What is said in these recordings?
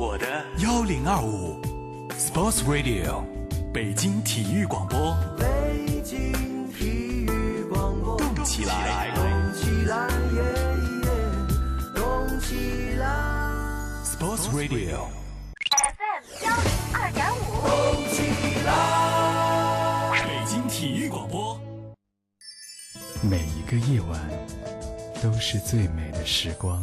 我的幺零二五，Sports Radio，北京体育广播，北京体育广播，动起来，动起来，耶耶，动起来，Sports Radio，FM 幺零二点五，动起来。北京体育广播。每一个夜晚都是最美的时光。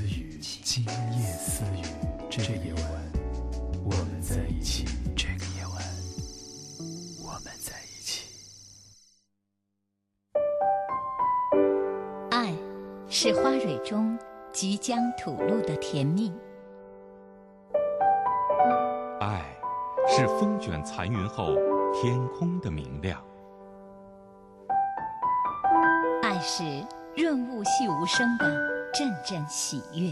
雨，今夜私语，这个夜晚，我们在一起。这个夜晚，我们在一起。爱是花蕊中即将吐露的甜蜜，爱是风卷残云后天空的明亮，爱是润物细无声的阵阵喜悦，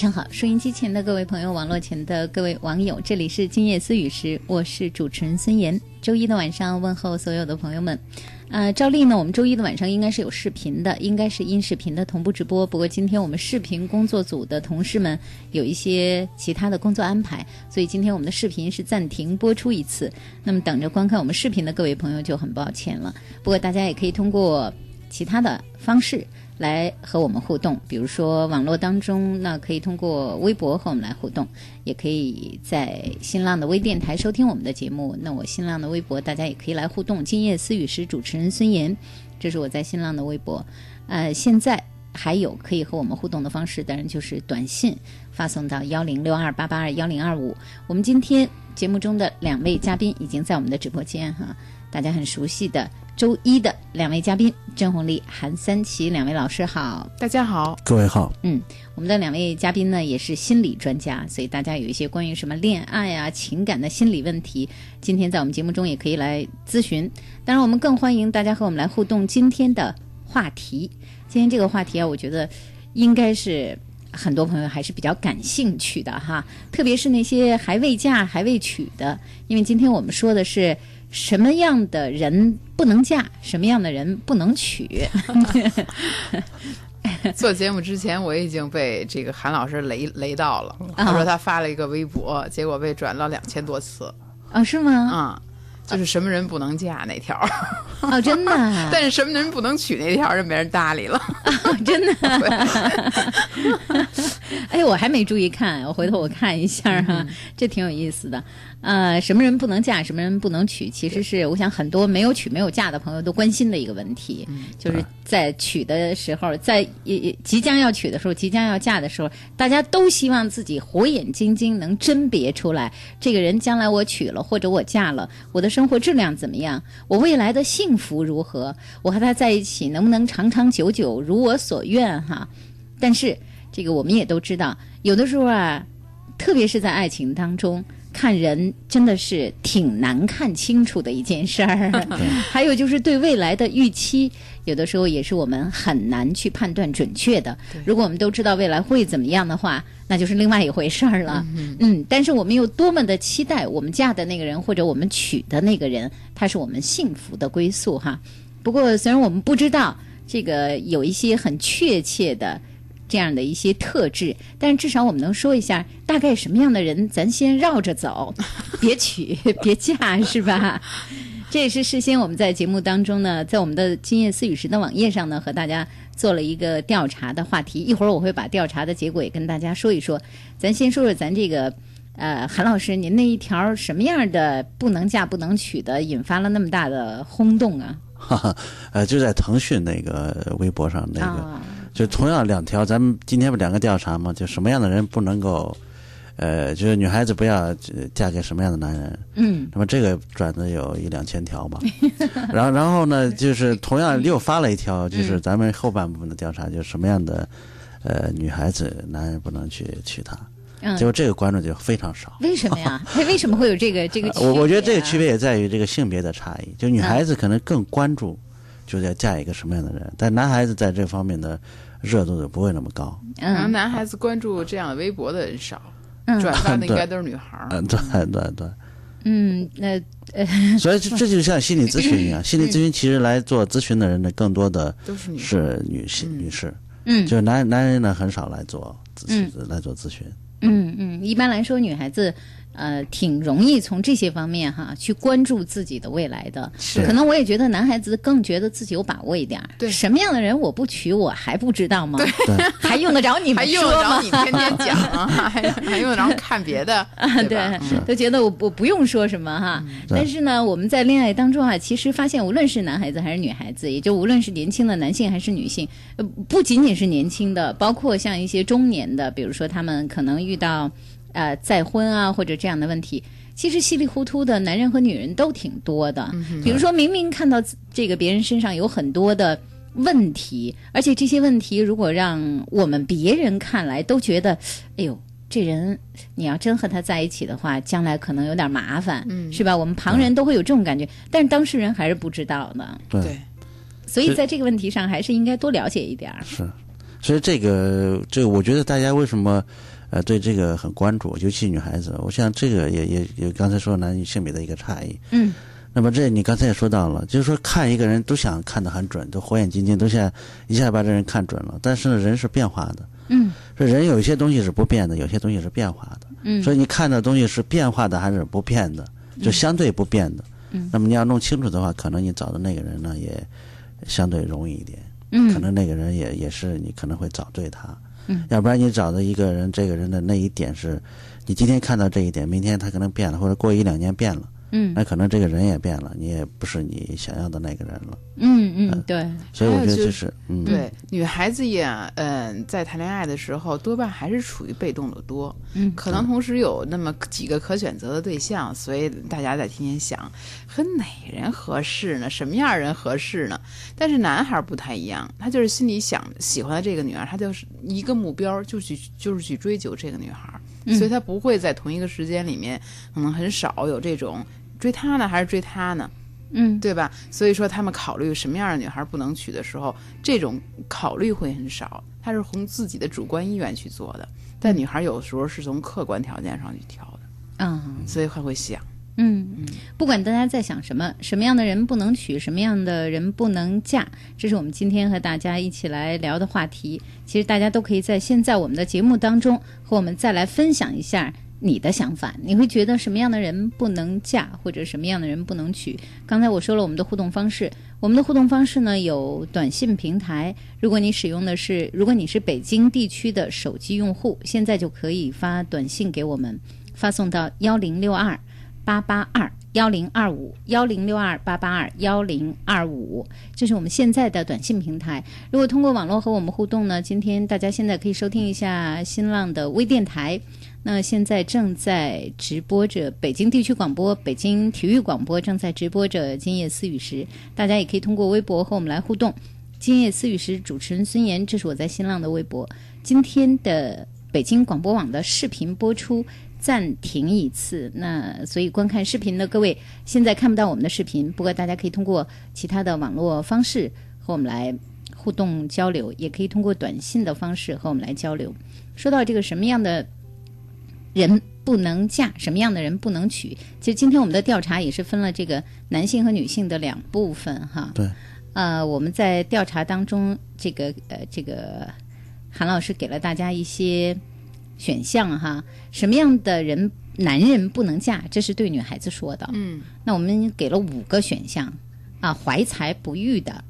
上好，收音机前的各位朋友，网络前的各位网友，这里是今夜思雨时，我是主持人孙岩。周一的晚上问候所有的朋友们。呃，照例呢，我们周一的晚上应该是有视频的，应该是音视频的同步直播。不过今天我们视频工作组的同事们有一些其他的工作安排，所以今天我们的视频是暂停播出一次。那么等着观看我们视频的各位朋友就很抱歉了。不过大家也可以通过其他的方式来和我们互动，比如说网络当中，那可以通过微博和我们来互动，也可以在新浪的微电台收听我们的节目。那我新浪的微博大家也可以来互动。今夜思雨时主持人孙岩，这是我在新浪的微博。呃，现在还有可以和我们互动的方式，当然就是短信发送到幺零六二八八二幺零二五。我们今天节目中的两位嘉宾已经在我们的直播间哈，大家很熟悉的周一的两位嘉宾郑红丽、韩三奇两位老师好。大家好，各位好，嗯，我们的两位嘉宾呢也是心理专家，所以大家有一些关于什么恋爱啊、情感的心理问题，今天在我们节目中也可以来咨询。当然，我们更欢迎大家和我们来互动今天的话题。今天这个话题啊，我觉得应该是很多朋友还是比较感兴趣的哈，特别是那些还未嫁、还未娶的，因为今天我们说的是什么样的人不能嫁，什么样的人不能娶。做节目之前我已经被这个韩老师雷雷到了，啊他说他发了一个微博，结果被转了两千多次啊，是吗？啊、就是什么人不能嫁那条儿，哦，真的啊，但是什么人不能娶那条儿就没人搭理了。真的啊。哎，我还没注意看，我回头我看一下哈、这挺有意思的。呃，什么人不能嫁，什么人不能娶，其实是我想很多没有娶没有嫁的朋友都关心的一个问题，就是在娶的时候，在也也即将要娶的时候，即将要嫁的时候，大家都希望自己火眼金睛能甄别出来，这个人将来我娶了或者我嫁了，我的生活质量怎么样，我未来的幸福如何，我和他在一起能不能长长久久如我所愿哈。但是这个我们也都知道，有的时候啊，特别是在爱情当中，看人真的是挺难看清楚的一件事儿。还有就是对未来的预期，有的时候也是我们很难去判断准确的。如果我们都知道未来会怎么样的话，那就是另外一回事儿了。嗯，但是我们又多么的期待我们嫁的那个人或者我们娶的那个人，他是我们幸福的归宿哈。不过虽然我们不知道这个有一些很确切的。这样的一些特质，但是至少我们能说一下，大概什么样的人，咱先绕着走，别娶，别嫁，是吧？这也是事先我们在节目当中呢，在我们的今夜思雨时的网页上呢，和大家做了一个调查的话题。一会儿我会把调查的结果也跟大家说一说。咱先说说咱这个，呃，韩老师，您那一条什么样的不能嫁不能娶的，引发了那么大的轰动啊？哈哈，呃，就在腾讯那个微博上那个。啊，就同样两条，咱们今天不两个调查吗？就什么样的人不能够，呃，就是女孩子不要呃嫁给什么样的男人。嗯那么这个转的有一两千条吧，然后然后呢，就是同样又发了一条，就是咱们后半部分的调查，就是什么样的呃女孩子男人不能去娶她，嗯结，果这个观众就非常少。为什么呀？他，为什么会有这个这个啊？我我觉得这个区别也在于这个性别的差异，就女孩子可能更关注，就是要嫁一个什么样的人，但男孩子在这方面的热度就不会那么高。嗯然后男孩子关注这样的微博的人少，嗯转发的 应该都是女孩儿。嗯，对对对。嗯，那呃 所以这这就像心理咨询一样，心理咨询其实来做咨询的人呢，更多的都是女孩是女性女士，嗯就是男男人呢很少来做咨询来做咨询。嗯嗯，一般来说，女孩子呃挺容易从这些方面哈去关注自己的未来的。是可能我也觉得男孩子更觉得自己有把握一点儿。对什么样的人我不娶，我还不知道吗？对，还用得着你们说吗？用得着你天天讲啊？还还用得着看别的？啊，对对，都觉得我我不用说什么哈。但是呢，我们在恋爱当中啊，其实发现，无论是男孩子还是女孩子，也就无论是年轻的男性还是女性，呃，不仅仅是年轻的，包括像一些中年的，比如说他们可能遇到呃再婚啊或者这样的问题。其实稀里糊涂的男人和女人都挺多的，比如说明明看到这个别人身上有很多的问题，而且这些问题如果让我们别人看来都觉得，哎呦，这人你要真和他在一起的话，将来可能有点麻烦，嗯。是吧？我们旁人都会有这种感觉，但是当事人还是不知道的，对。对，所以在这个问题上还是应该多了解一点儿。是，所以这个这个，我觉得大家为什么呃对这个很关注，尤其女孩子，我想这个也也也刚才说男女性别的一个差异。嗯那么这你刚才也说到了，就是说看一个人都想看得很准，都火眼金睛，都想一下把这人看准了。但是呢，人是变化的，嗯说人有一些东西是不变的，有些东西是变化的。嗯所以你看的东西是变化的还是不变的，就相对不变的。嗯那么你要弄清楚的话，可能你找的那个人呢也相对容易一点。嗯，可能那个人也也是你可能会找对他，嗯，要不然你找到一个人，这个人的那一点是，你今天看到这一点，明天他可能变了，或者过一两年变了，嗯。那可能这个人也变了，你也不是你想要的那个人了，嗯嗯，对，所以我觉得就是，嗯，对，女孩子也嗯，在谈恋爱的时候，多半还是处于被动的多，嗯。可能同时有那么几个可选择的对象，所以大家在天天想，和哪人合适呢？什么样的人合适呢？但是男孩不太一样，他就是心里想喜欢的这个女孩，他就是一个目标，就去就是去追求这个女孩，所以他不会在同一个时间里面，可能很少有这种追她呢，还是追他呢？嗯对吧？所以说他们考虑什么样的女孩不能娶的时候，这种考虑会很少，他是从自己的主观意愿去做的。但女孩有时候是从客观条件上去挑的，嗯所以他会想，嗯，不管大家在想什么，什么样的人不能娶，什么样的人不能嫁，这是我们今天和大家一起来聊的话题。其实大家都可以在现在我们的节目当中和我们再来分享一下你的想法，你会觉得什么样的人不能嫁，或者什么样的人不能娶？刚才我说了我们的互动方式，我们的互动方式呢有短信平台，如果你使用的是，如果你是北京地区的手机用户，现在就可以发短信给我们，发送到幺零六二八八二幺零二五幺零六二八八二幺零二五，这是我们现在的短信平台。如果通过网络和我们互动呢，今天大家现在可以收听一下新浪的微电台。那现在正在直播着北京地区广播、北京体育广播正在直播着《今夜思雨时》，大家也可以通过微博和我们来互动。《今夜思雨时》主持人孙岩，这是我在新浪的微博。今天的北京广播网的视频播出暂停一次，那所以观看视频的各位现在看不到我们的视频，不过大家可以通过其他的网络方式和我们来互动交流，也可以通过短信的方式和我们来交流。说到这个什么样的人不能嫁，什么样的人不能娶？其实今天我们的调查也是分了这个男性和女性的两部分哈。对。呃，我们在调查当中，这个呃，这个韩老师给了大家一些选项哈，什么样的人男人不能嫁？这是对女孩子说的。嗯，那我们给了五个选项啊，怀才不遇的，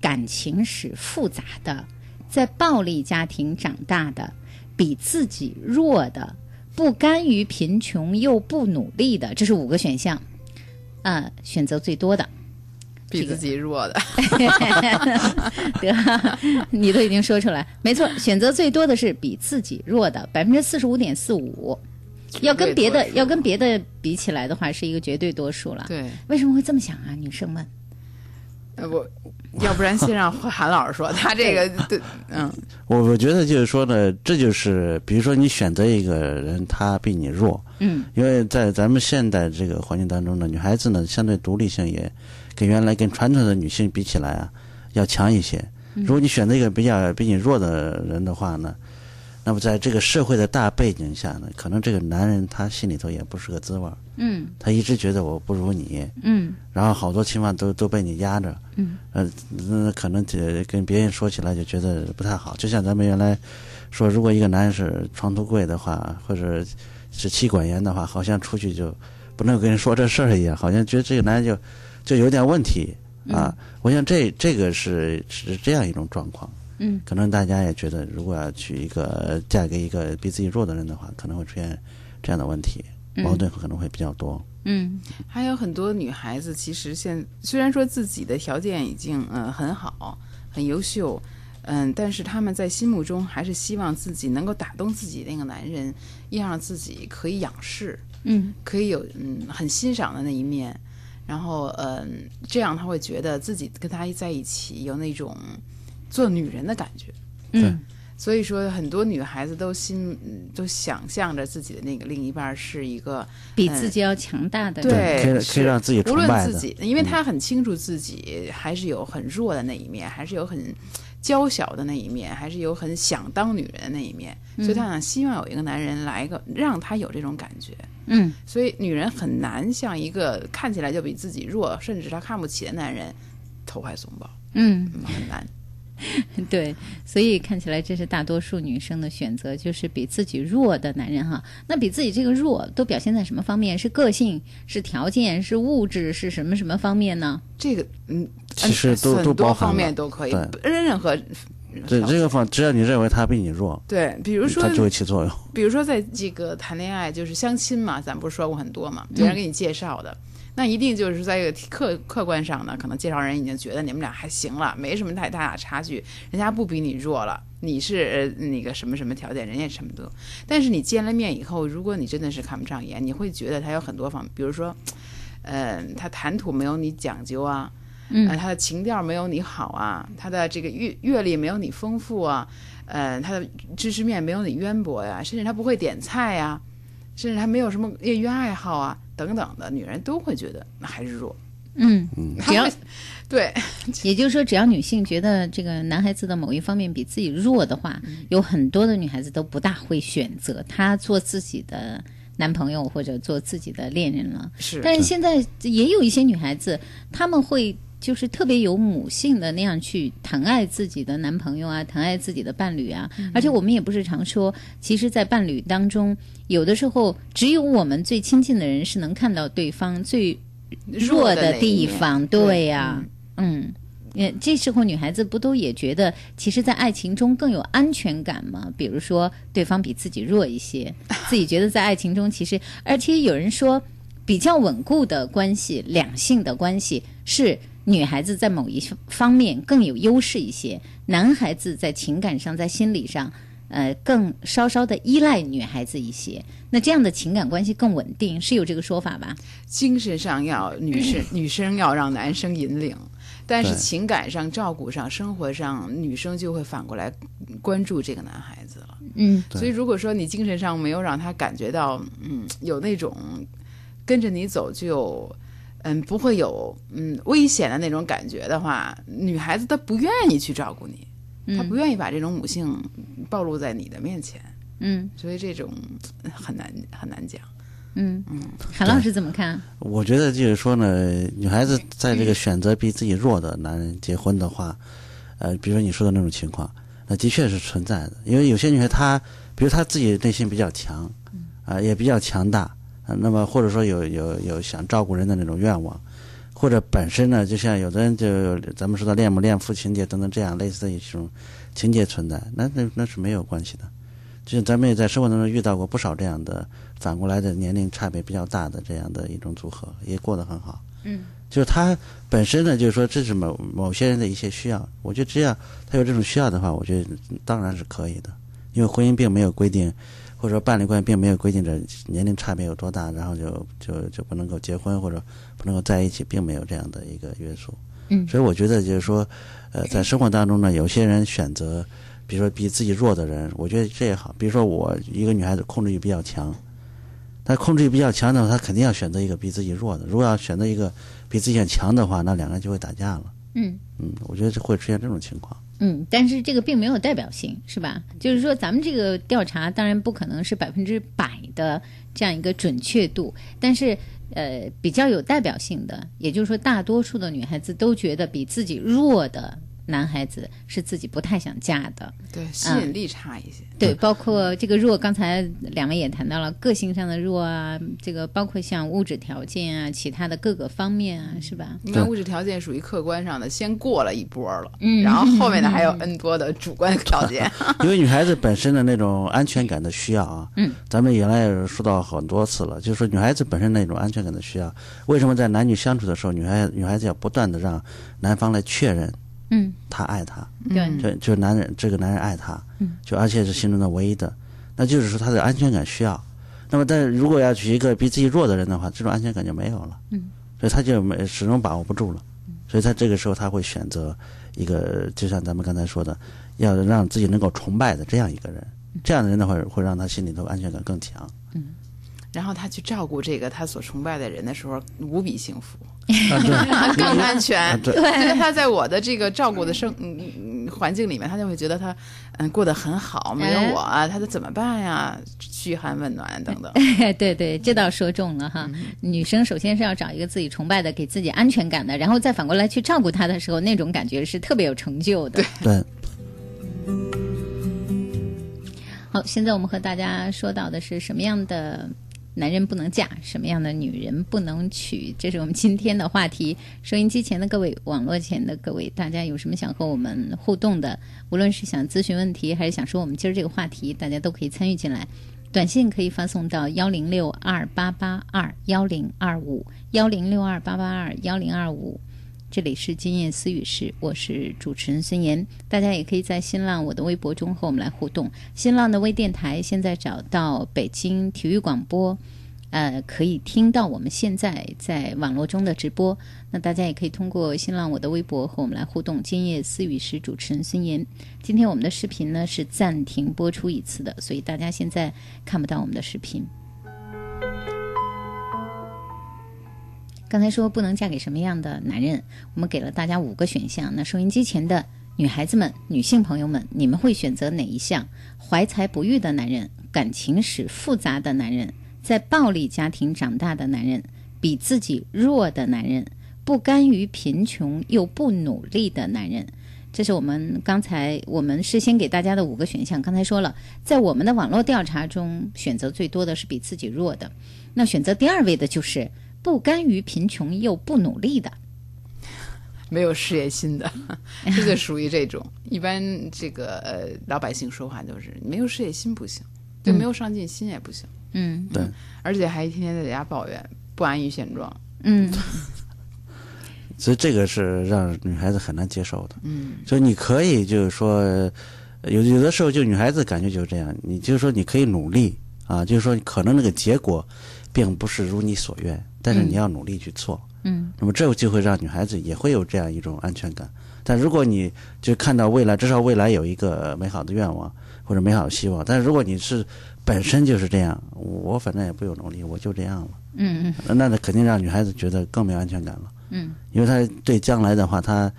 感情史复杂的，在暴力家庭长大的，比自己弱的，不甘于贫穷又不努力的，这是五个选项。啊，选择最多的，比自己弱的，得，你都已经说出来，没错，选择最多的是比自己弱的，百分之四十五点四五。要跟别的要跟别的比起来的话，是一个绝对多数了。对，为什么会这么想啊？女生们，呃我要不然先让韩老师说，他这个对，嗯，我我觉得就是说呢，这就是比如说你选择一个人，他比你弱，嗯。因为在咱们现代这个环境当中呢，女孩子呢相对独立性也跟原来跟传统的女性比起来啊要强一些。如果你选择一个比较比你弱的人的话呢，那么在这个社会的大背景下呢，可能这个男人他心里头也不是个滋味儿，嗯。他一直觉得我不如你，嗯。然后好多情况都都被你压着，嗯，呃，那可能这跟别人说起来就觉得不太好。就像咱们原来说，如果一个男人是床头柜的话，或者是妻管严的话，好像出去就不能跟人说这事儿一样，好像觉得这个男人就就有点问题。啊。我想这这个是是这样一种状况。嗯，可能大家也觉得，如果要娶一个嫁给一个比自己弱的人的话，可能会出现这样的问题，矛盾可能会比较多。嗯还有很多女孩子，其实现虽然说自己的条件已经嗯很好、很优秀，嗯，但是她们在心目中还是希望自己能够打动自己那个男人，要让自己可以仰视，嗯可以有嗯很欣赏的那一面，然后嗯这样她会觉得自己跟他在一起有那种做女人的感觉。嗯所以说，很多女孩子都心嗯都想象着自己的那个另一半是一个比自己要强大的人。对可以可以让自己无论。自己，因为他很清楚自己还是有很弱的那一面，还是有很娇小的那一面，还是有很想当女人的那一面，所以他想希望有一个男人来一个让他有这种感觉。嗯所以女人很难像一个看起来就比自己弱，甚至她看不起的男人投怀送抱，嗯，嗯很难。对，所以看起来这是大多数女生的选择，就是比自己弱的男人哈。那比自己这个弱都表现在什么方面？是个性，是条件，是物质，是什么什么方面呢？这个嗯，其实都都包方面都可以任，任何对条这个方，只要你认为他比你弱，对，比如说他就会起作用。比如说在这个谈恋爱，就是相亲嘛，咱不是说过很多嘛，别人给你介绍的，那一定就是在一个客客观上呢，可能介绍人已经觉得你们俩还行了，没什么太大的差距，人家不比你弱了，你是呃那个什么什么条件，人家什么都。但是你见了面以后，如果你真的是看不上眼，你会觉得他有很多方面，比如说，呃，他谈吐没有你讲究啊，嗯呃，他的情调没有你好啊，他的这个阅阅历没有你丰富啊，呃，他的知识面没有你渊博呀，甚至他不会点菜呀，甚至他没有什么业余爱好啊，等等的，女人都会觉得那还是弱。嗯，只要对。也就是说，只要女性觉得这个男孩子的某一方面比自己弱的话，有很多的女孩子都不大会选择他做自己的男朋友或者做自己的恋人了。是，但是现在也有一些女孩子，她们会就是特别有母性的那样去疼爱自己的男朋友啊，疼爱自己的伴侣啊。而且我们也不是常说，其实，在伴侣当中，有的时候只有我们最亲近的人是能看到对方最弱的地方。对对呀、嗯。呃，这时候女孩子不都也觉得，其实，在爱情中更有安全感吗？比如说，对方比自己弱一些，自己觉得在爱情中其实，而且有人说，比较稳固的关系，两性的关系是女孩子在某一方面更有优势一些，男孩子在情感上、在心理上，呃，更稍稍的依赖女孩子一些。那这样的情感关系更稳定，是有这个说法吧？精神上要女生女生要让男生引领，但是情感上、照顾上、生活上，女生就会反过来关注这个男孩子了。嗯所以如果说你精神上没有让他感觉到，嗯，有那种跟着你走就。嗯，不会有嗯危险的那种感觉的话，女孩子她不愿意去照顾你，她不愿意把这种母性暴露在你的面前，嗯所以这种嗯很难很难讲。嗯，韩老师怎么看？我觉得就是说呢，女孩子在这个选择比自己弱的男人结婚的话，呃，比如说你说的那种情况，那的确是存在的。因为有些女孩她，比如她自己内心比较强，啊、也比较强大，啊，那么或者说有有有想照顾人的那种愿望，或者本身呢，就像有的人就咱们说的恋母恋父情节等等这样类似的一种情节存在，那那那是没有关系的。就是咱们也在生活当中遇到过不少这样的反过来的年龄差别比较大的这样的一种组合，也过得很好。嗯，就是他本身呢，就是说这是某某些人的一些需要，我觉得只要他有这种需要的话，我觉得当然是可以的，因为婚姻并没有规定，或者说伴侣关系并没有规定着年龄差别有多大，然后就就就不能够结婚或者不能够在一起，并没有这样的一个约束。嗯所以我觉得就是说，呃，在生活当中呢，有些人选择，比如说比自己弱的人，我觉得这也好。比如说我一个女孩子控制欲比较强，她控制欲比较强的话，她肯定要选择一个比自己弱的。如果要选择一个比自己很强的话，那两个人就会打架了。嗯嗯，我觉得会出现这种情况。嗯，但是这个并没有代表性，是吧？就是说，咱们这个调查当然不可能是百分之百的这样一个准确度，但是呃，比较有代表性的，也就是说，大多数的女孩子都觉得比自己弱的男孩子是自己不太想嫁的。对，吸引力差一些。对，包括这个弱，刚才两位也谈到了个性上的弱啊，这个包括像物质条件啊，其他的各个方面啊，是吧？因为物质条件属于客观上的，先过了一波了，嗯然后后面的还有 N 多的主观条件。因为女孩子本身的那种安全感的需要啊，嗯，咱们原来也说到很多次了，就是说女孩子本身那种安全感的需要，为什么在男女相处的时候，女孩女孩子要不断的让男方来确认嗯，他爱她，对，就就男人这个男人爱她，嗯。就而且是心中的唯一的，那就是说他的安全感需要。那么，但是如果要娶一个比自己弱的人的话，这种安全感就没有了，嗯，所以他就没始终把握不住了，所以他这个时候他会选择一个，就像咱们刚才说的，要让自己能够崇拜的这样一个人，这样的人的话会让他心里头安全感更强。然后他去照顾这个他所崇拜的人的时候，无比幸福，啊，更安全。啊对因为他在我的这个照顾的生嗯嗯环境里面，他就会觉得他嗯过得很好，没有我啊，他的怎么办呀？嘘寒问暖等等。对对，这倒说中了哈。女生首先是要找一个自己崇拜的、给自己安全感的，然后再反过来去照顾他的时候，那种感觉是特别有成就的。对，好，现在我们和大家说到的是什么样的男人不能嫁，什么样的女人不能娶，这是我们今天的话题。收音机前的各位，网络前的各位，大家有什么想和我们互动的？无论是想咨询问题，还是想说我们今儿这个话题，大家都可以参与进来。短信可以发送到幺零六二八八二幺零二五幺零六二八八二幺零二五。这里是今夜思语室，我是主持人孙岩。大家也可以在新浪我的微博中和我们来互动。新浪的微电台现在找到北京体育广播，呃，可以听到我们现在在网络中的直播。那大家也可以通过新浪我的微博和我们来互动。今夜思语室主持人孙岩。今天我们的视频呢是暂停播出一次的，所以大家现在看不到我们的视频。刚才说不能嫁给什么样的男人，我们给了大家五个选项。那收音机前的女孩子们、女性朋友们，你们会选择哪一项？怀才不遇的男人，感情史复杂的男人，在暴力家庭长大的男人，比自己弱的男人，不甘于贫穷又不努力的男人。这是我们刚才我们事先给大家的五个选项。刚才说了，在我们的网络调查中，选择最多的是比自己弱的。那选择第二位的就是不甘于贫穷又不努力的。没有事业心的，这就属于这种。一般这个呃老百姓说话都是没有事业心不行，对，没有上进心也不行，嗯对，而且还天天在家抱怨，不安于现状。嗯 所以这个是让女孩子很难接受的。嗯，所以你可以就是说，呃有有的时候就女孩子感觉就是这样，你就是说你可以努力啊，就是说可能那个结果并不是如你所愿，但是你要努力去做。嗯那么这就会让女孩子也会有这样一种安全感。但如果你就看到未来，至少未来有一个美好的愿望或者美好的希望，但是如果你是本身就是这样，我反正也不用努力，我就这样了，嗯嗯那那肯定让女孩子觉得更没有安全感了。嗯因为她对将来的话，她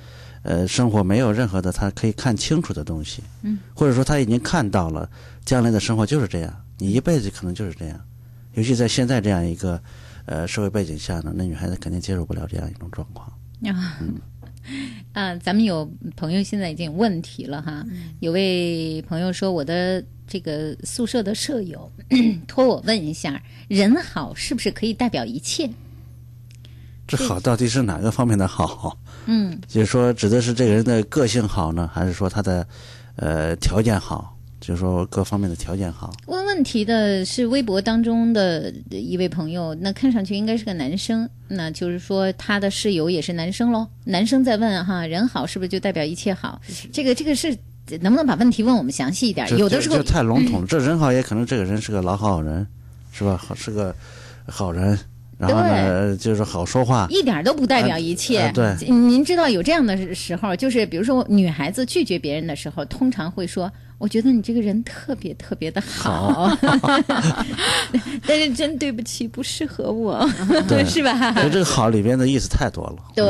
呃生活没有任何的她可以看清楚的东西，嗯，或者说她已经看到了将来的生活就是这样，你一辈子可能就是这样，尤其在现在这样一个呃社会背景下呢，那女孩子肯定接受不了这样一种状况。啊。啊，咱们有朋友现在已经有问题了哈。有位朋友说，我的这个宿舍的舍友 托我问一下，人好是不是可以代表一切？这好到底是哪个方面的好？嗯就是说，指的是这个人的个性好呢，还是说他的呃条件好？就是说各方面的条件好。问问题的是微博当中的一位朋友，那看上去应该是个男生，那就是说他的室友也是男生喽。男生在问哈，人好是不是就代表一切好？这个这个是能不能把问题问我们详细一点？有的时候太笼统了。这人好也可能这个人是个老好人，是吧？好是个好人，然后呢就是好说话。一点都不代表一切。啊对您知道有这样的时候，就是比如说女孩子拒绝别人的时候，通常会说：“我觉得你这个人特别特别的好，但是真对不起，不适合我，对 是吧？”所以这个好里边的意思太多了。对，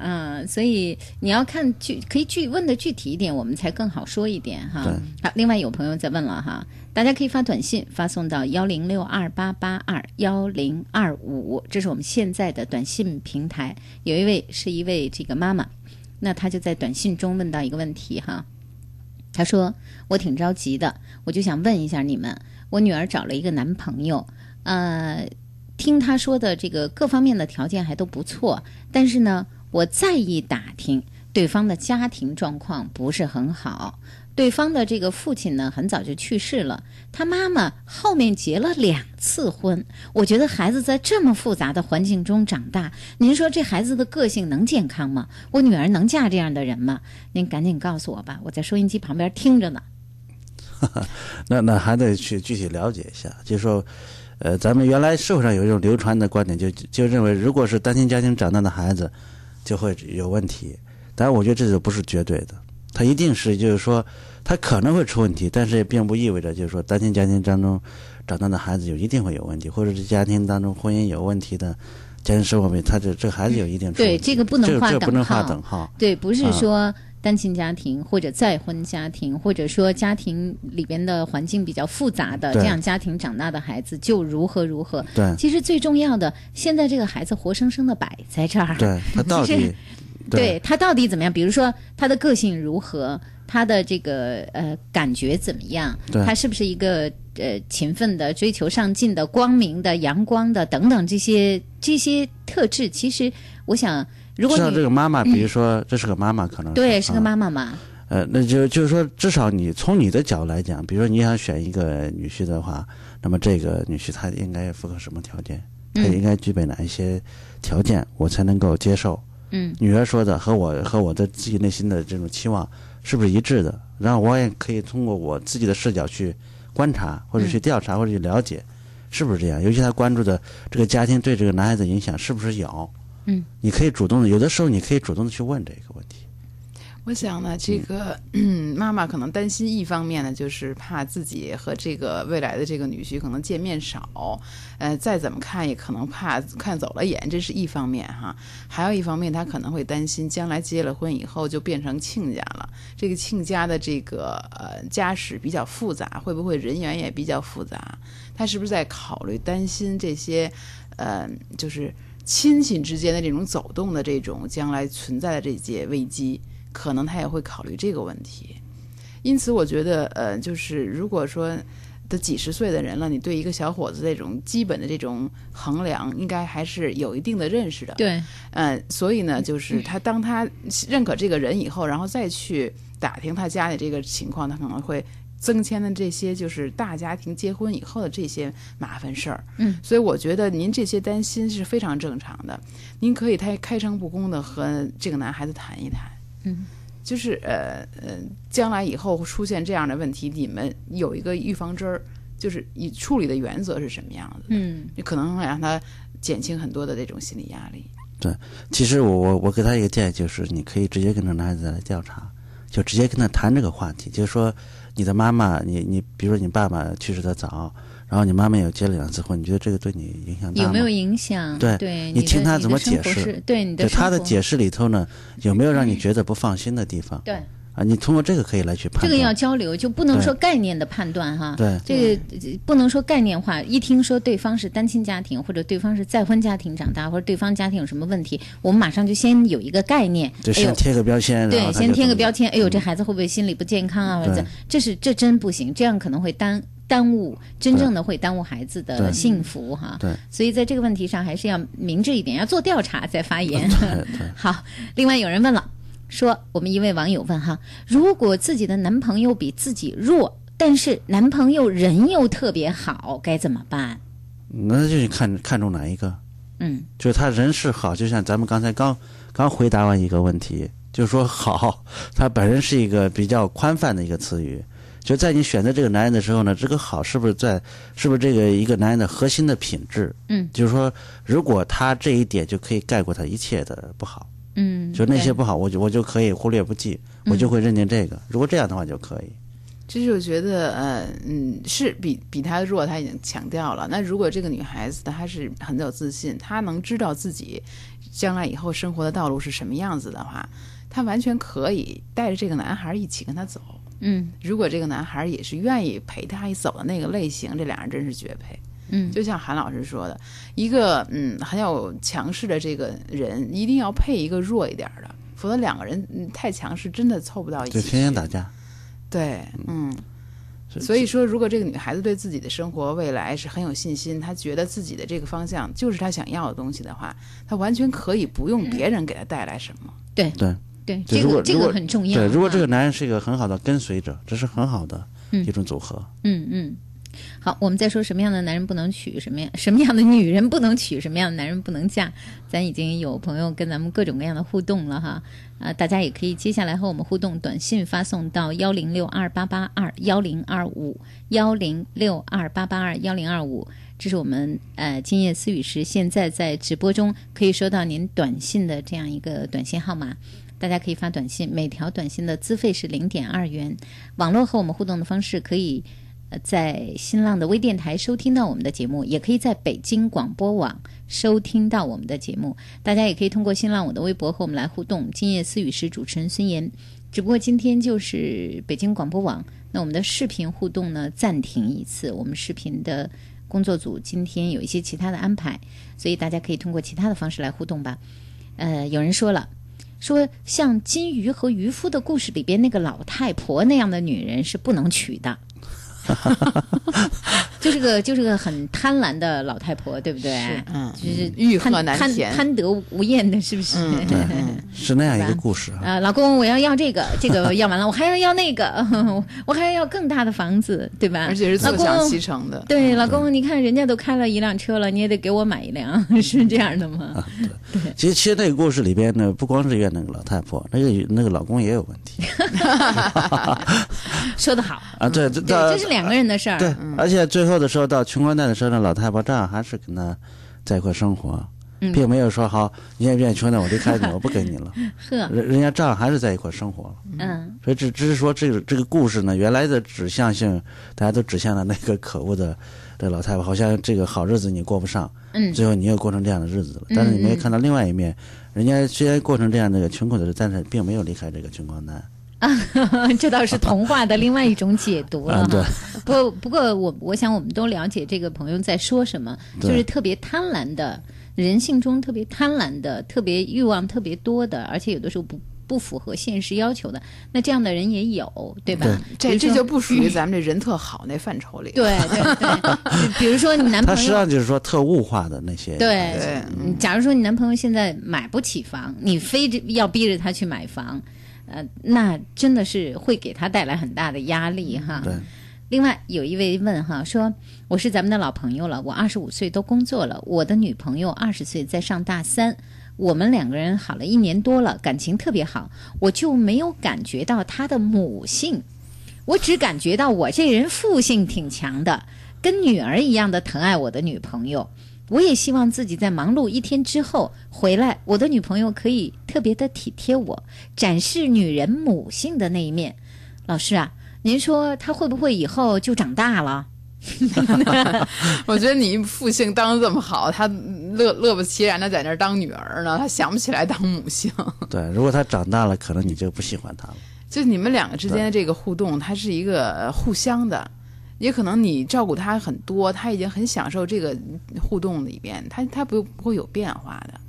嗯，所以你要看具可以具问的具体一点，我们才更好说一点哈。好，另外有朋友在问了哈，大家可以发短信发送到幺零六二八八二幺零二五，这是我们现在的短信平台。有一位是一位这个妈妈，那她就在短信中问到一个问题哈，他说我挺着急的，我就想问一下你们，我女儿找了一个男朋友，呃。听他说的这个各方面的条件还都不错，但是呢，我再一打听，对方的家庭状况不是很好。对方的这个父亲呢，很早就去世了，他妈妈后面结了两次婚。我觉得孩子在这么复杂的环境中长大，您说这孩子的个性能健康吗？我女儿能嫁这样的人吗？您赶紧告诉我吧，我在收音机旁边听着呢。那那还得去具体了解一下，就是说，呃，咱们原来社会上有一种流传的观点，就就认为如果是单亲家庭长大的孩子，就会有问题。但是，我觉得这就不是绝对的，他一定是就是说，他可能会出问题，但是也并不意味着就是说单亲家庭当中长大的孩子就一定会有问题，或者是家庭当中婚姻有问题的家庭生活没，他这这孩子有一定出问题对这个不能这划这个不能划等号等号。对，不是啊说单亲家庭或者再婚家庭，或者说家庭里边的环境比较复杂的这样家庭长大的孩子就如何如何。对其实最重要的，现在这个孩子活生生的摆在这儿。对他到底 对他到底怎么样？比如说他的个性如何，他的这个呃感觉怎么样？对他是不是一个呃勤奋的、追求上进的、光明的、阳光的等等这些这些特质？其实我想，如果知道这个妈妈，比如说这是个妈妈，可能对是个啊妈妈嘛，呃，那就就是说，至少你从你的角度来讲，比如说你想选一个女婿的话，那么这个女婿他应该符合什么条件？他嗯应该具备哪一些条件，我才能够接受？嗯女儿说的和我和我的自己内心的这种期望是不是一致的？然后我也可以通过我自己的视角去观察，或者去调查，或者去了解，是不是这样？尤其他关注的这个家庭对这个男孩子影响是不是有？嗯，你可以主动的，有的时候你可以主动的去问这个问题。我想呢，这个、妈妈可能担心一方面呢，就是怕自己和这个未来的这个女婿可能见面少，呃，再怎么看也可能怕看走了眼，这是一方面哈。还有一方面，她可能会担心将来结了婚以后就变成亲家了，这个亲家的这个呃家史比较复杂，会不会人员也比较复杂？她是不是在考虑担心这些，呃，就是。亲戚之间的这种走动的这种将来存在的这些危机，可能他也会考虑这个问题。因此，我觉得，呃，就是如果说都几十岁的人了，你对一个小伙子这种基本的这种衡量，应该还是有一定的认识的。对，嗯，所以呢，就是他当他认可这个人以后，然后再去打听他家里这个情况，他可能会增添的这些就是大家庭结婚以后的这些麻烦事儿。嗯，所以我觉得您这些担心是非常正常的。您可以开开诚布公的和这个男孩子谈一谈。嗯。就是呃呃，将来以后出现这样的问题，你们有一个预防针儿，就是以处理的原则是什么样的？嗯，你可能会让他减轻很多的这种心理压力。对其实我我我给他一个建议，就是你可以直接跟这男孩子来调查，就直接跟他谈这个话题，就是说你的妈妈，你你比如说你爸爸去世的早，然后你妈妈又结了两次婚，你觉得这个对你影响大吗？有没有影响？对对，你听他怎么解释是对你的就他的解释里头呢，有没有让你觉得不放心的地方？对。啊，你通过这个可以来去判断。这个要交流，就不能说概念的判断哈。对这个呃不能说概念化。一听说对方是单亲家庭，或者对方是再婚家庭长大，或者对方家庭有什么问题，我们马上就先有一个概念。先贴个标签，然对，先贴个标签。哎呦，这孩子会不会心理不健康啊？或者对这是这真不行，这样可能会耽耽误真正的会耽误孩子的幸福哈。对所以在这个问题上还是要明智一点，要做调查再发言。好，另外有人问了，说我们一位网友问哈，如果自己的男朋友比自己弱，但是男朋友人又特别好，该怎么办？那就是看看中哪一个。嗯就是他人是好，就像咱们刚才刚刚回答完一个问题，就是说好，他本身是一个比较宽泛的一个词语。就在你选择这个男人的时候呢，这个好是不是在是不是这个一个男人的核心的品质？嗯就是说，如果他这一点就可以盖过他一切的不好，嗯，就那些不好，我就我就可以忽略不计，我就会认定这个。如果这样的话就可以。就是我觉得，呃，嗯，是比比他弱，他已经强调了。那如果这个女孩子她是很有自信，她能知道自己将来以后生活的道路是什么样子的话，她完全可以带着这个男孩一起跟他走。嗯如果这个男孩也是愿意陪她一走的那个类型，这俩人真是绝配。嗯就像韩老师说的，一个嗯很有强势的这个人，一定要配一个弱一点儿的，否则两个人嗯太强势，真的凑不到一起就。天天打架。对，嗯。所以说，如果这个女孩子对自己的生活未来是很有信心，她觉得自己的这个方向就是她想要的东西的话，她完全可以不用别人给她带来什么。对对对，就这个这个很重要。对，如果这啊个男人是一个很好的跟随者，这是很好的一种组合。嗯嗯，好，我们再说什么样的男人不能娶，什么样什么样的女人不能娶，什么样的男人不能嫁。咱已经有朋友跟咱们各种各样的互动了哈，啊，大家也可以接下来和我们互动，短信发送到幺零六二八八二幺零二五幺零六二八八二幺零二五。这是我们呃今夜思雨时现在在直播中可以收到您短信的这样一个短信号码。大家可以发短信，每条短信的资费是零点二元。网络和我们互动的方式可以呃，在新浪的微电台收听到我们的节目，也可以在北京广播网收听到我们的节目。大家也可以通过新浪我的微博和我们来互动。今夜思语是主持人孙岩，只不过今天就是北京广播网，那我们的视频互动呢暂停一次，我们视频的工作组今天有一些其他的安排，所以大家可以通过其他的方式来互动吧。呃，有人说了。说像金鱼和渔夫的故事里边那个老太婆那样的女人是不能娶的，就是个就是个很贪婪的老太婆，对不对？是嗯，就是欲贪贪壑难填。贪得无厌的，是不是？嗯 对，是那样一个故事啊。啊，老公，我要要这个，这个要完了，我还要要那个，我还要要更大的房子，对吧？而且是老坐享公其成的。对，老公，你看人家都开了一辆车了，你也得给我买一辆，是这样的吗？对其实，其实那个故事里边呢，不光是怨那个老太婆，那个那个老公也有问题说得好，啊。对，这对，到这是两个人的事儿。对，而且最后的时候到穷光蛋的时候呢，老太婆照样还是跟他在一块生活，嗯并没有说好你也愿意穷了，我离开你，我不跟你了。呵，人人家照样还是在一块生活了。嗯所以只只是说这个这个故事呢，原来的指向性，大家都指向了那个可恶的这老太婆，好像这个好日子你过不上，嗯最后你又过成这样的日子了。但是你没有看到另外一面，人家虽然过成这样的一个穷苦的日子，但是并没有离开这个穷光蛋。这倒是童话的另外一种解读了啊，对哈。不，不过我我想我们都了解这个朋友在说什么，就是特别贪婪的人性中特别贪婪的、特别欲望特别多的，而且有的时候不不符合现实要求的，那这样的人也有，对吧？比这这就不属于咱们这人特好那范畴里。对对对，比如说你男朋友他实际上就是说特物化的那些。对对嗯假如说你男朋友现在买不起房，你非着要逼着他去买房，呃，那真的是会给他带来很大的压力哈。对另外有一位问哈说，我是咱们的老朋友了，我二十五岁都工作了，我的女朋友二十岁在上大三，我们两个人好了一年多了，感情特别好，我就没有感觉到她的母性，我只感觉到我这人父性挺强的，跟女儿一样的疼爱我的女朋友。我也希望自己在忙碌一天之后回来，我的女朋友可以特别的体贴我，展示女人母性的那一面。老师啊，您说她会不会以后就长大了？我觉得你父性当的这么好，他乐乐不其然的在那儿当女儿呢，他想不起来当母性。对，如果他长大了，可能你就不喜欢他了。就你们两个之间的这个互动，它是一个呃互相的，也可能你照顾他很多，他已经很享受这个互动里边，他他不不会有变化的。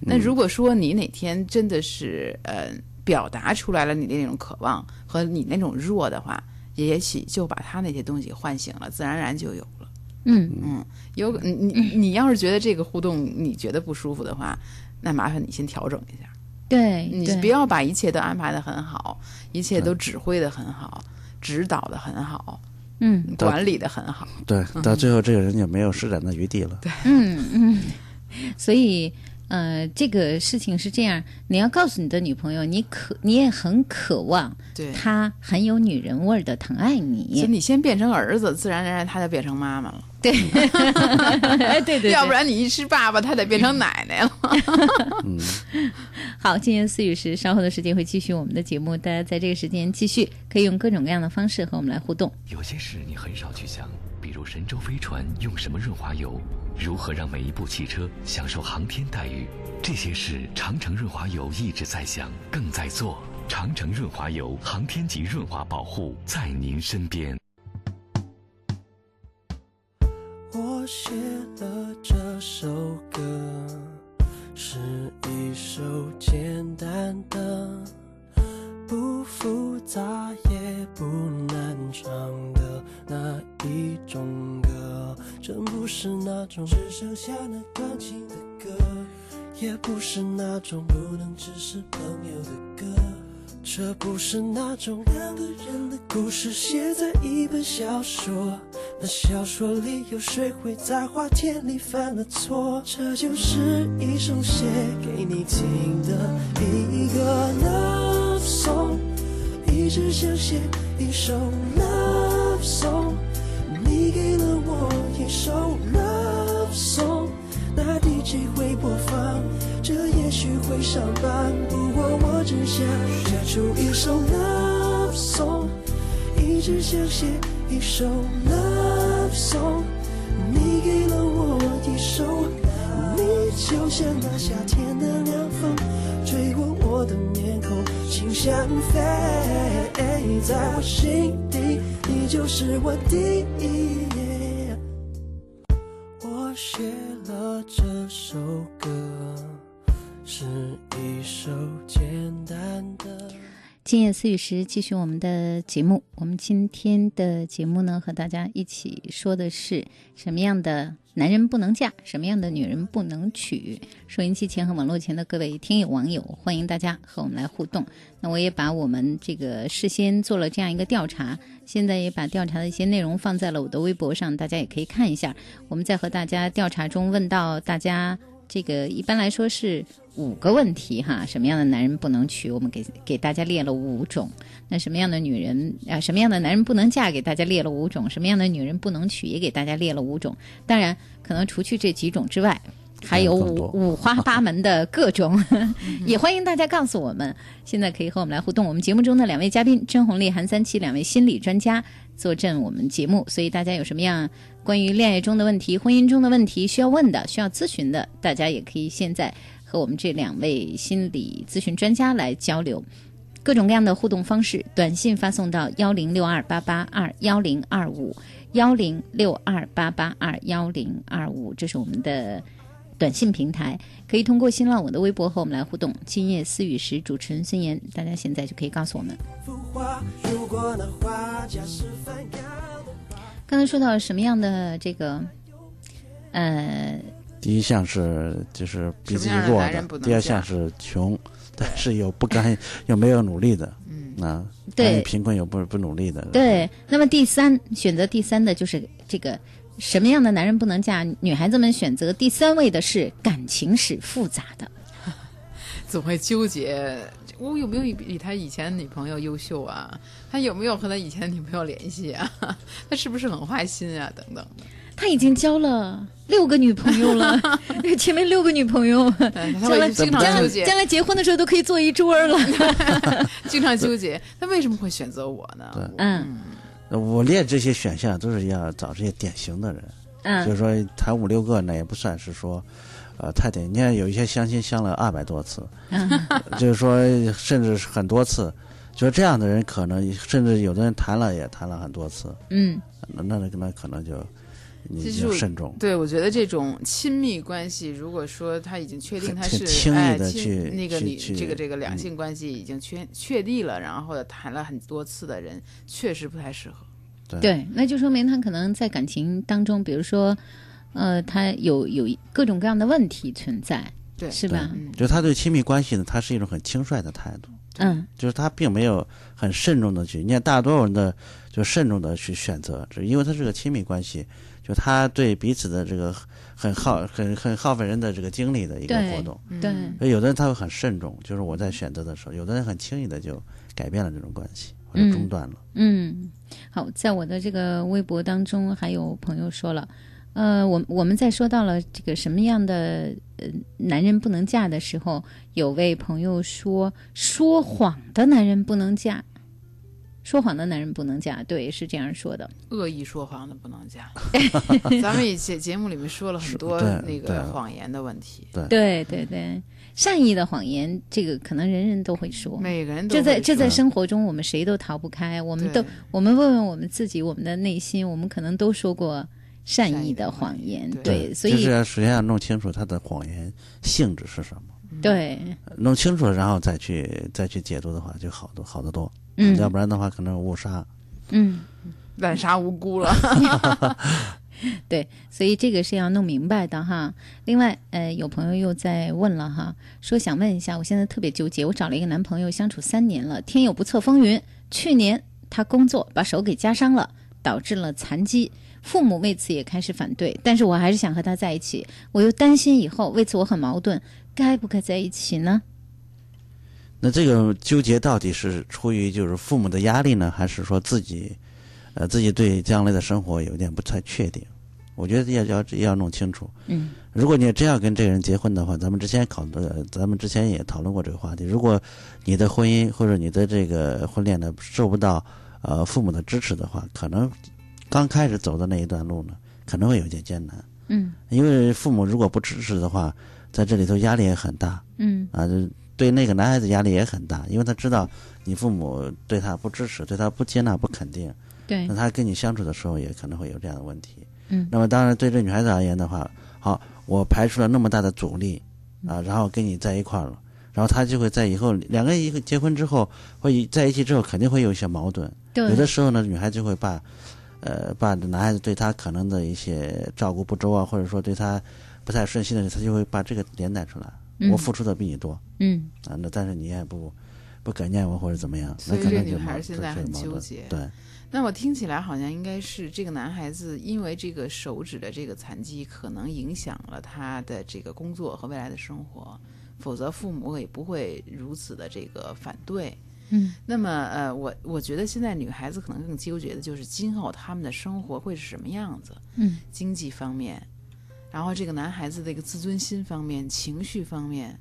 那如果说你哪天真的是呃表达出来了你的那种渴望和你那种弱的话，也许就把他那些东西唤醒了，自然而然就有了。嗯嗯，有你你你要是觉得这个互动你觉得不舒服的话，那麻烦你先调整一下。对，对你不要把一切都安排的很好，一切都指挥的很好，指导的很好，嗯。管理的很好。对，到最后这个人就没有施展的余地了。对，嗯嗯，所以呃，这个事情是这样，你要告诉你的女朋友，你渴你也很渴望对，她很有女人味儿的疼爱所以你，你先变成儿子，自然而然她就变成妈妈了。对，对对对，要不然你一吃爸爸，他得变成奶奶了。好，今年思雨时稍后的时间会继续我们的节目，大家在这个时间继续可以用各种各样的方式和我们来互动。有些事你很少去想，比如神舟飞船用什么润滑油，如何让每一部汽车享受航天待遇，这些事长城润滑油一直在想，更在做。长城润滑油，航天级润滑保护，在您身边。写了这首歌，是一首简单的、不复杂也不难唱的那一种歌。真不是那种只剩下那钢琴的歌，也不是那种不能只是朋友的歌。这不是那种两个人的故事，写在一本小说。那小说里有谁会在花田里犯了错？这就是一首写给你听的一个 love song，一直想写一首 love song。你给了我一首 love song，那 DJ 会播放，这也许会上榜。不过我只想写出一首 love song，一直想写一首 love song。你给了我一首，你就像那夏天的凉风，吹过我的面孔，心像飞，在我心底，你就是我第一。我写了这首歌，是一首简单的。今夜思雨时继续我们的节目。我们今天的节目呢，和大家一起说的是什么样的男人不能嫁，什么样的女人不能娶。收音机前和网络前的各位听友网友，欢迎大家和我们来互动。那我也把我们这个事先做了这样一个调查，现在也把调查的一些内容放在了我的微博上，大家也可以看一下。我们在和大家调查中问到大家。这个一般来说是五个问题哈，什么样的男人不能娶？我们给给大家列了五种。那什么样的女人啊，什么样的男人不能嫁？给大家列了五种。什么样的女人不能娶？也给大家列了五种。当然，可能除去这几种之外，还有五五花八门的各种，也欢迎大家告诉我们。现在可以和我们来互动。我们节目中的两位嘉宾甄红丽、韩三七两位心理专家坐镇我们节目，所以大家有什么样关于恋爱中的问题、婚姻中的问题需要问的、需要咨询的，大家也可以现在和我们这两位心理咨询专家来交流。各种各样的互动方式，短信发送到幺零六二八八二幺零二五幺零六二八八二幺零二五，这是我们的短信平台，可以通过新浪我的微博和我们来互动。今夜思雨时，主持人孙岩，大家现在就可以告诉我们。刚才说到什么样的这个，呃，第一项是就是比自己弱男人不能第二项是穷，但是又不甘 又没有努力的，嗯，啊，对贫困又不不努力的，对，那么第三选择第三的就是这个什么样的男人不能嫁？女孩子们选择第三位的是感情史复杂的。总会纠结，我有没有比他以前的女朋友优秀啊？他有没有和他以前的女朋友联系啊？他是不是很花心啊？等等的。他已经交了六个女朋友了，前面六个女朋友，将来经常将来纠结将来结婚的时候都可以坐一桌了。经常纠结，他为什么会选择我呢？嗯呃我列这些选项都是要找这些典型的人，就嗯是说谈五六个那也不算是说，呃，太典。你看有一些相亲相了二百多次，嗯。就是说甚至是很多次，就是这样的人可能甚至有的人谈了也谈了很多次，嗯，那那那可能就就慎重。对，我觉得这种亲密关系，如果说他已经确定他是轻易哎亲地去那个你这个这个两嗯性关系已经确确立了，然后谈了很多次的人，确实不太适合。对，那就说明他可能在感情当中，比如说，呃，他有有各种各样的问题存在，对对是吧？嗯，就他对亲密关系呢，他是一种很轻率的态度，嗯就是他并没有很慎重的去。你看，大多数人的就慎重的去选择，只因为他是个亲密关系，就他对彼此的这个 很耗很很耗费人的这个精力的一个活动。对，嗯所以有的人他会很慎重，就是我在选择的时候，有的人很轻易的就改变了这种关系或者嗯中断了。嗯，好，在我的这个微博当中，还有朋友说了，呃，我我们在说到了这个什么样的呃男人不能嫁的时候，有位朋友说，说谎的男人不能嫁。说谎的男人不能嫁，对，是这样说的。恶意说谎的不能嫁。咱们以前节目里面说了很多那个谎言的问题，对对对，善意的谎言，这个可能人人都会说。每个人都这在会这在生活中，我们谁都逃不开。我们都，我们问问我们自己，我们的内心，我们可能都说过善善意意的的谎谎言。言对，所以就是要首先要弄清楚他的谎言性质是什么，对，弄清楚了，然后再去再去解读的话，就好多好得多。嗯，要不然的话，可能误杀。嗯，滥杀无辜了。对，所以这个是要弄明白的哈。另外，呃，有朋友又在问了哈，说想问一下，我现在特别纠结，我找了一个男朋友相处三年了，天有不测风云，去年他工作把手给夹伤了，导致了残疾。父母为此也开始反对，但是我还是想和他在一起，我又担心以后，为此我很矛盾，该不该在一起呢？那这个纠结到底是出于就是父母的压力呢，还是说自己，呃，自己对将来的生活有点不太确定？我觉得要要要弄清楚。嗯如果你真要跟这个人结婚的话，咱们之前考的，咱们之前也讨论过这个话题。如果你的婚姻或者你的这个婚恋呢受不到呃父母的支持的话，可能刚开始走的那一段路呢，可能会有点艰难。嗯因为父母如果不支持的话，在这里头压力也很大。嗯啊，就对那个男孩子压力也很大，因为他知道你父母对他不支持，对他不接纳、不肯定，对那他跟你相处的时候也可能会有这样的问题。嗯那么当然对这女孩子而言的话，好，我排除了那么大的阻力啊，然后跟你在一块儿了，然后他就会在以后两个人一个结婚之后，会在一起之后肯定会有一些矛盾，对有的时候呢，女孩子就会把，呃，把男孩子对她可能的一些照顾不周啊，或者说对她不太顺心的，她就会把这个连带出来。嗯。我付出的比你多。嗯。啊，那但是你也不不感念我或者怎么样，所以那可这个女孩能就矛儿现在很纠结对，那我听起来好像应该是这个男孩子因为这个手指的这个残疾，可能影响了他的这个工作和未来的生活，否则父母也不会如此的这个反对。嗯。那么，呃，我我觉得现在女孩子可能更纠结的就是今后他们的生活会是什么样子，嗯。经济方面，然后这个男孩子的一个自尊心方面、情绪方面，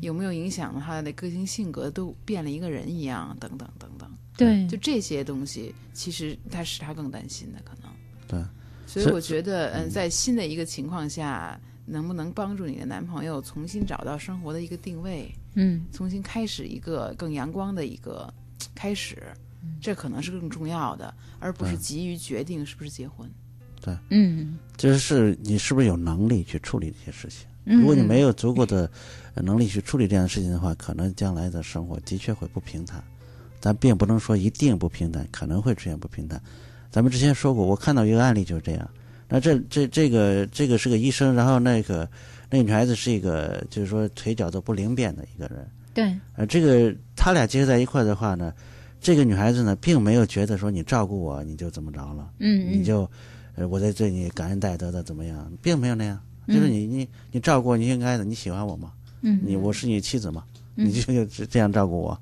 有没有影响到他的个性性格都变了一个人一样，等等等等。对就这些东西，其实他是他更担心的可能。对，所以我觉得，嗯，在新的一个情况下，能不能帮助你的男朋友重新找到生活的一个定位，嗯重新开始一个更阳光的一个开始，这可能是更重要的，而不是急于决定是不是结婚。嗯，就是你是不是有能力去处理这些事情。嗯如果你没有足够的呃能力去处理这样的事情的话，可能将来的生活的确会不平坦。咱并不能说一定不平坦，可能会出现不平坦。咱们之前说过，我看到一个案例就是这样。那这这这个这个是个医生，然后那个那个女孩子是一个就是说腿脚都不灵便的一个人。对，呃，这个他俩结合在一块的话呢，这个女孩子呢，并没有觉得说你照顾我你就怎么着了，嗯嗯，你就，呃，我在对你感恩戴德的怎么样，并没有那样，就是你你你照顾，你应该的，你喜欢我吗？嗯。你我是你妻子嘛，嗯。你就就这样照顾我，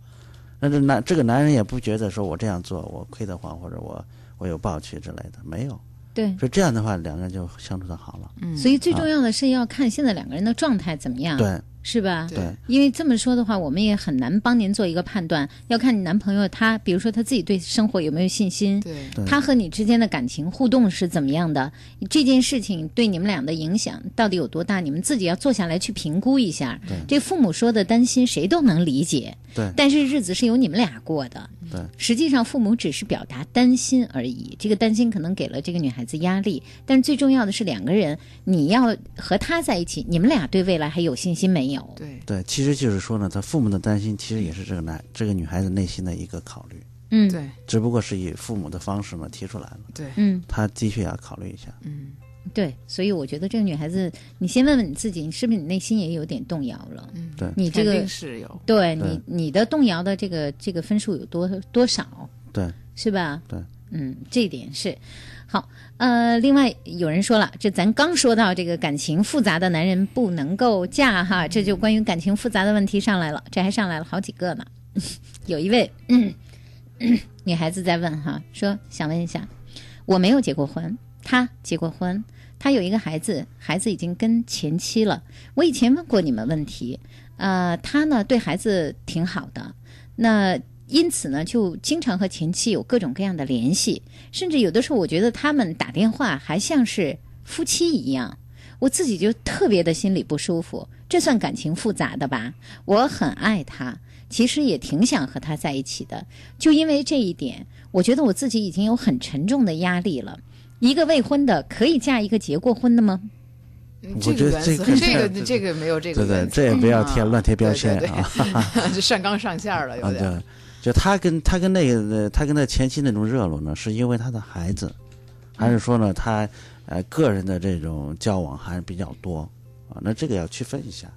那这男这个男人也不觉得说我这样做我亏得慌或者我我有暴屈之类的，没有，对。所以这样的话两个人就相处的好了，嗯，所以最重要的是要看现在两个人的状态怎么样，对是吧？对对因为这么说的话，我们也很难帮您做一个判断，要看你男朋友他，比如说他自己对生活有没有信心，对对他和你之间的感情互动是怎么样的，这件事情对你们俩的影响到底有多大，你们自己要坐下来去评估一下。这父母说的担心，谁都能理解，对但是日子是由你们俩过的。对实际上父母只是表达担心而已，这个担心可能给了这个女孩子压力，但是最重要的是两个人，你要和他在一起，你们俩对未来还有信心没有？对。对，其实就是说呢，他父母的担心其实也是这个男这个女孩子内心的一个考虑，嗯，对。只不过是以父母的方式呢提出来了，对，嗯，他的确要考虑一下。嗯。对，所以我觉得这个女孩子，你先问问你自己，你是不是你内心也有点动摇了？嗯，对。你这个是有，对对。你你的动摇的这个这个分数有多多少？对，是吧？对，嗯，这点是好。呃，另外有人说了，这咱刚说到这个感情复杂的男人不能够嫁哈，这就关于感情复杂的问题上来了，这还上来了好几个呢。有一位、女孩子在问哈，说想问一下，我没有结过婚，他结过婚，他有一个孩子，孩子已经跟前妻了。我以前问过你们问题，呃，他呢对孩子挺好的，那因此呢就经常和前妻有各种各样的联系，甚至有的时候我觉得他们打电话还像是夫妻一样，我自己就特别的心里不舒服。这算感情复杂的吧？我很爱他，其实也挺想和他在一起的，就因为这一点，我觉得我自己已经有很沉重的压力了。一个未婚的可以嫁一个结过婚的吗？嗯我觉得这个，这个这个这个没有这个对对这也不要贴啊乱贴标签啊。对就 上纲上线了，啊，有点。对，就他跟他跟那个呃他跟他前妻那种热络呢，是因为他的孩子，还是说呢他呃个人的这种交往还是比较多啊？那这个要区分一下，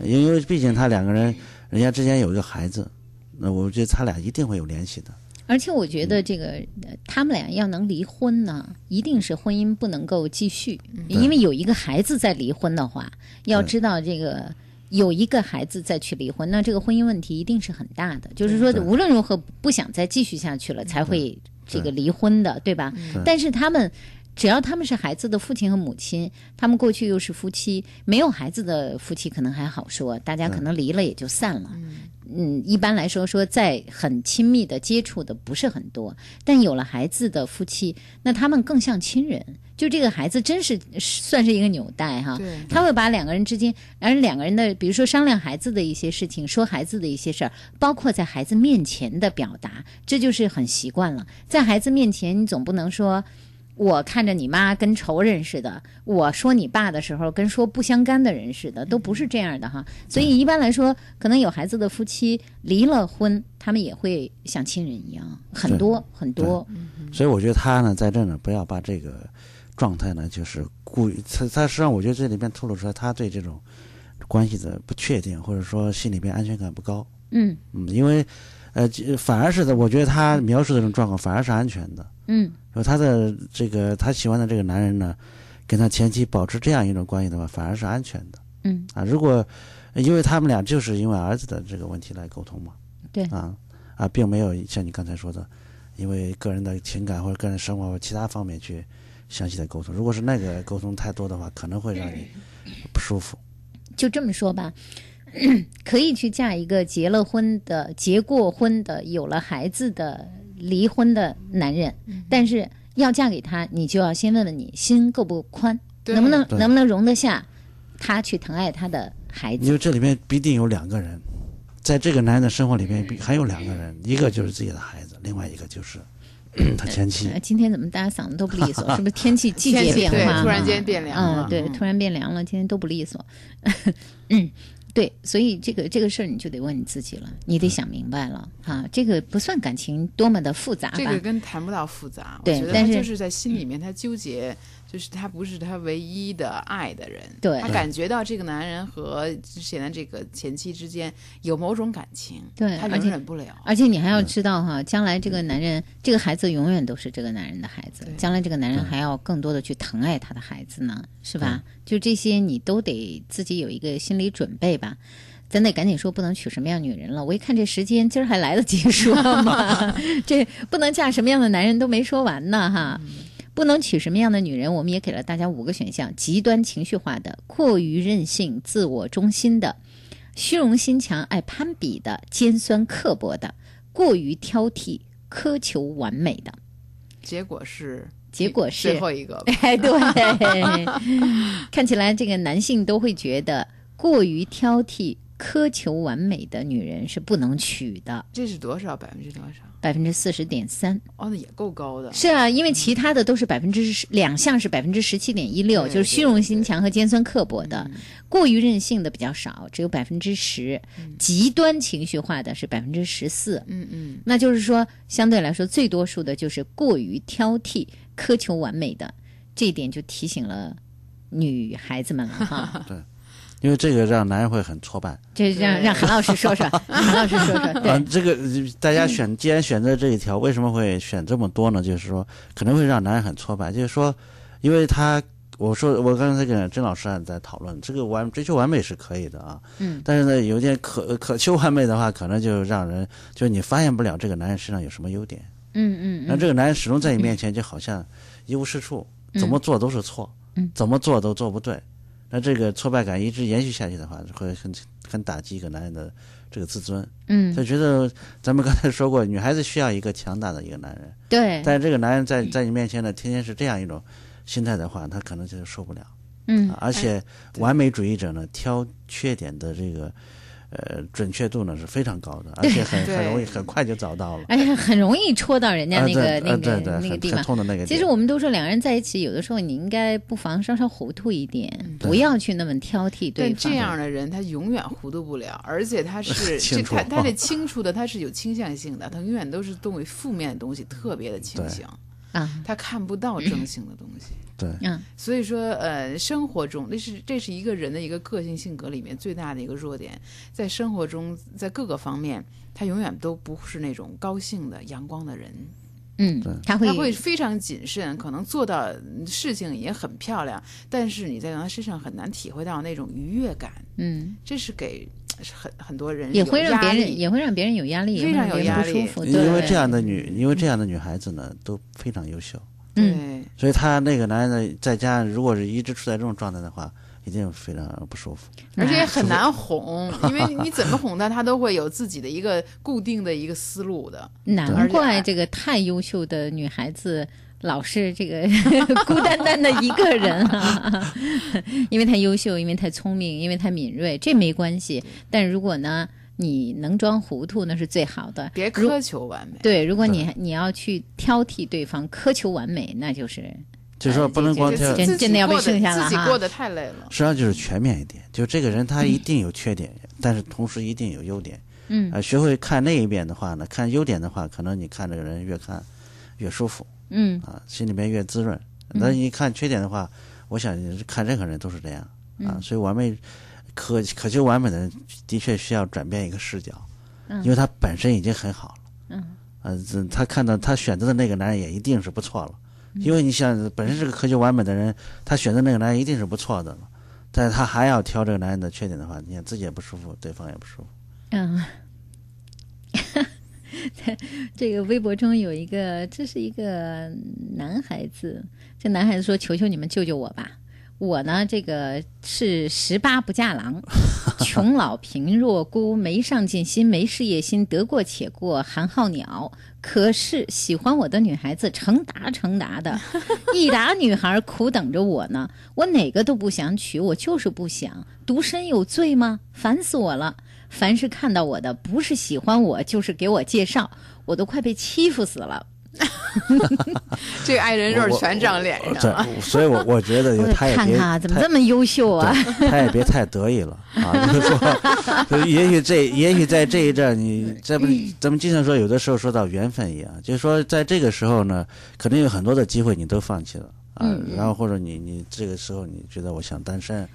因为毕竟他两个人人家之间有一个孩子，那我觉得他俩一定会有联系的。而且我觉得这个、呃他们俩要能离婚呢，一定是婚姻不能够继续，因为有一个孩子在离婚的话，要知道这个。有一个孩子再去离婚，那这个婚姻问题一定是很大的。就是说，无论如何不想再继续下去了，才会这个离婚的，对吧？对但是他们只要他们是孩子的父亲和母亲，他们过去又是夫妻，没有孩子的夫妻可能还好说，大家可能离了也就散了。嗯，一般来说说在很亲密的接触的不是很多，但有了孩子的夫妻，那他们更像亲人。就这个孩子真是算是一个纽带哈，他会把两个人之间，而两个人的，比如说商量孩子的一些事情，说孩子的一些事儿，包括在孩子面前的表达，这就是很习惯了。在孩子面前，你总不能说。我看着你妈跟仇人似的，我说你爸的时候跟说不相干的人似的，都不是这样的哈。所以一般来说，可能有孩子的夫妻离了婚，他们也会像亲人一样，很多很多。所以我觉得他呢，在这呢，不要把这个状态呢，就是故意。他他实际上，我觉得这里面透露出来，他对这种关系的不确定，或者说心里边安全感不高。嗯嗯，因为呃，反而是的，我觉得他描述的这种状况反而是安全的。嗯说他的这个他喜欢的这个男人呢，跟他前妻保持这样一种关系的话，反而是安全的嗯，啊。如果因为他们俩就是因为儿子的这个问题来沟通嘛，对啊啊，并没有像你刚才说的，因为个人的情感或者个人生活或其他方面去详细的沟通。如果是那个沟通太多的话，可能会让你不舒服。就这么说吧。可以去嫁一个结了婚的、结过婚的、有了孩子的、离婚的男人，但是要嫁给他，你就要先问问你心够不宽，能不能能不能容得下他去疼爱他的孩子。因为这里面必定有两个人，在这个男人的生活里面必还有两个人，一个就是自己的孩子，另外一个就是他前妻呃今天怎么大家嗓子都不利索？是不是天气季节变化？突然间变凉了嗯，对，嗯突然变凉了，今天都不利索。嗯，对，所以这个这个事儿你就得问你自己了，你得想明白了啊。这个不算感情多么的复杂吧？这个跟谈不到复杂，对但是就是在心里面他纠结，就是他不是他唯一的爱的人，对他感觉到这个男人和之前的这个前妻之间有某种感情，他容对而且忍不了。而且你还要知道哈，将来这个男人，这个孩子永远都是这个男人的孩子，将来这个男人还要更多的去疼爱他的孩子呢，是吧？就这些你都得自己有一个心理准备吧。咱得赶紧说，不能娶什么样女人了。我一看这时间，今儿还来得及说吗？这不能嫁什么样的男人都没说完呢，哈。不能娶什么样的女人，我们也给了大家五个选项：极端情绪化的、过于任性、自我中心的、虚荣心强、爱攀比的、尖酸刻薄的、过于挑剔、苛求完美的。结果是，结果是最后一个，哎，对，看起来这个男性都会觉得过于挑剔、苛求完美的女人是不能娶的，这是多少？百分之多少？百分之四十点三。哦，那也够高的。是啊，因为其他的都是百分之十，两项是百分之十七点一六，就是虚荣心强和尖酸刻薄的，嗯过于任性的比较少，只有百分之十，极端情绪化的是百分之十四。嗯嗯，那就是说，相对来说，最多数的就是过于挑剔、苛求完美的，这一点就提醒了女孩子们了哈。因为这个让男人会很挫败。这让让韩老师说说，韩老师说说，这个大家选，既然选择这一条，为什么会选这么多呢？就是说，可能会让男人很挫败。就是说，因为他，我说我刚才跟甄老师还在讨论，这个完追求完美是可以的啊，嗯，但是呢，有点渴渴求完美的话，可能就让人就是你发现不了这个男人身上有什么优点，嗯嗯嗯，这个男人始终在你面前就好像一无是处，怎么做都是错，嗯。怎么做都做不对。那这个挫败感一直延续下去的话，会很很打击一个男人的这个自尊。嗯，就觉得咱们刚才说过，女孩子需要一个强大的一个男人，对，但是这个男人在在你面前呢，天天是这样一种心态的话，他可能就受不了。嗯啊而且完美主义者呢，挑缺点的这个呃准确度呢是非常高的，而且很很容易很快就找到了。而且很容易戳到人家啊那个那个那个地方。痛的那个。其实我们都说两个人在一起，有的时候你应该不妨稍稍糊涂一点，对不要去那么挑剔对方。但这样的人他永远糊涂不了，而且他是 这他他这清楚的，他是有倾向性的，他永远都是对负面的东西特别的倾向，啊，他看不到正性的东西。对。嗯。所以说，呃，生活中那是这是一个人的一个个性性格里面最大的一个弱点，在生活中，在各个方面，他永远都不是那种高兴的、阳光的人，嗯，他会。他会非常谨慎，可能做到事情也很漂亮，但是你在他身上很难体会到那种愉悦感，嗯，这是给是很很多人也会让别人也会让别人有压力，非常有压力不舒服。因为这样的女，因为这样的女孩子呢都非常优秀，嗯对。所以她那个男人呢，在家如果是一直处在这种状态的话，一定非常不舒服。而且很难哄，因为 你怎么哄她，她都会有自己的一个固定的一个思路的。难怪这个太优秀的女孩子老是这个 孤单单的一个人啊，因为太优秀，因为太聪明，因为太敏锐，这没关系。但如果呢，你能装糊涂，那是最好的。别苛求完美。对，如果你你要去挑剔对方，苛求完美，那就是就是说不能光挑，真真的要被剩下了自己过得太累了。实际上就是全面一点。就这个人他一定有缺点，但是同时一定有优点。嗯呃，学会看那一面的话呢，看优点的话，可能你看这个人越看越舒服嗯啊，心里面越滋润。那你看缺点的话，我想看任何人都是这样啊。所以完美可可求完美的人，的确需要转变一个视角，因为他本身已经很好了。嗯，他看到他选择的那个男人也一定是不错了，因为你想，本身是个可求完美的人，他选择那个男人一定是不错的了，但是他还要挑这个男人的缺点的话，你看自己也不舒服，对方也不舒服。嗯。在 这个微博中有一个，这是一个男孩子，这男孩子说：“求求你们救救我吧！我呢，这个是十八不嫁郎，穷老贫弱孤，没上进心，没事业心，得过且过，寒号鸟。可是喜欢我的女孩子成沓成沓的，一沓女孩苦等着我呢。我哪个都不想娶，我就是不想。独身有罪吗？烦死我了！凡是看到我的，不是喜欢我，就是给我介绍，我都快被欺负死了。这个爱人肉全长脸上了。这，所以我我觉得也 别看看啊，怎么这么优秀啊？他也别太得意了啊！就是说，就也许这，也许在这一阵，你这不，咱们经常说，有的时候说到缘分一样，就是说，在这个时候呢，可能有很多的机会你都放弃了啊，嗯然后或者你你这个时候你觉得我想单身，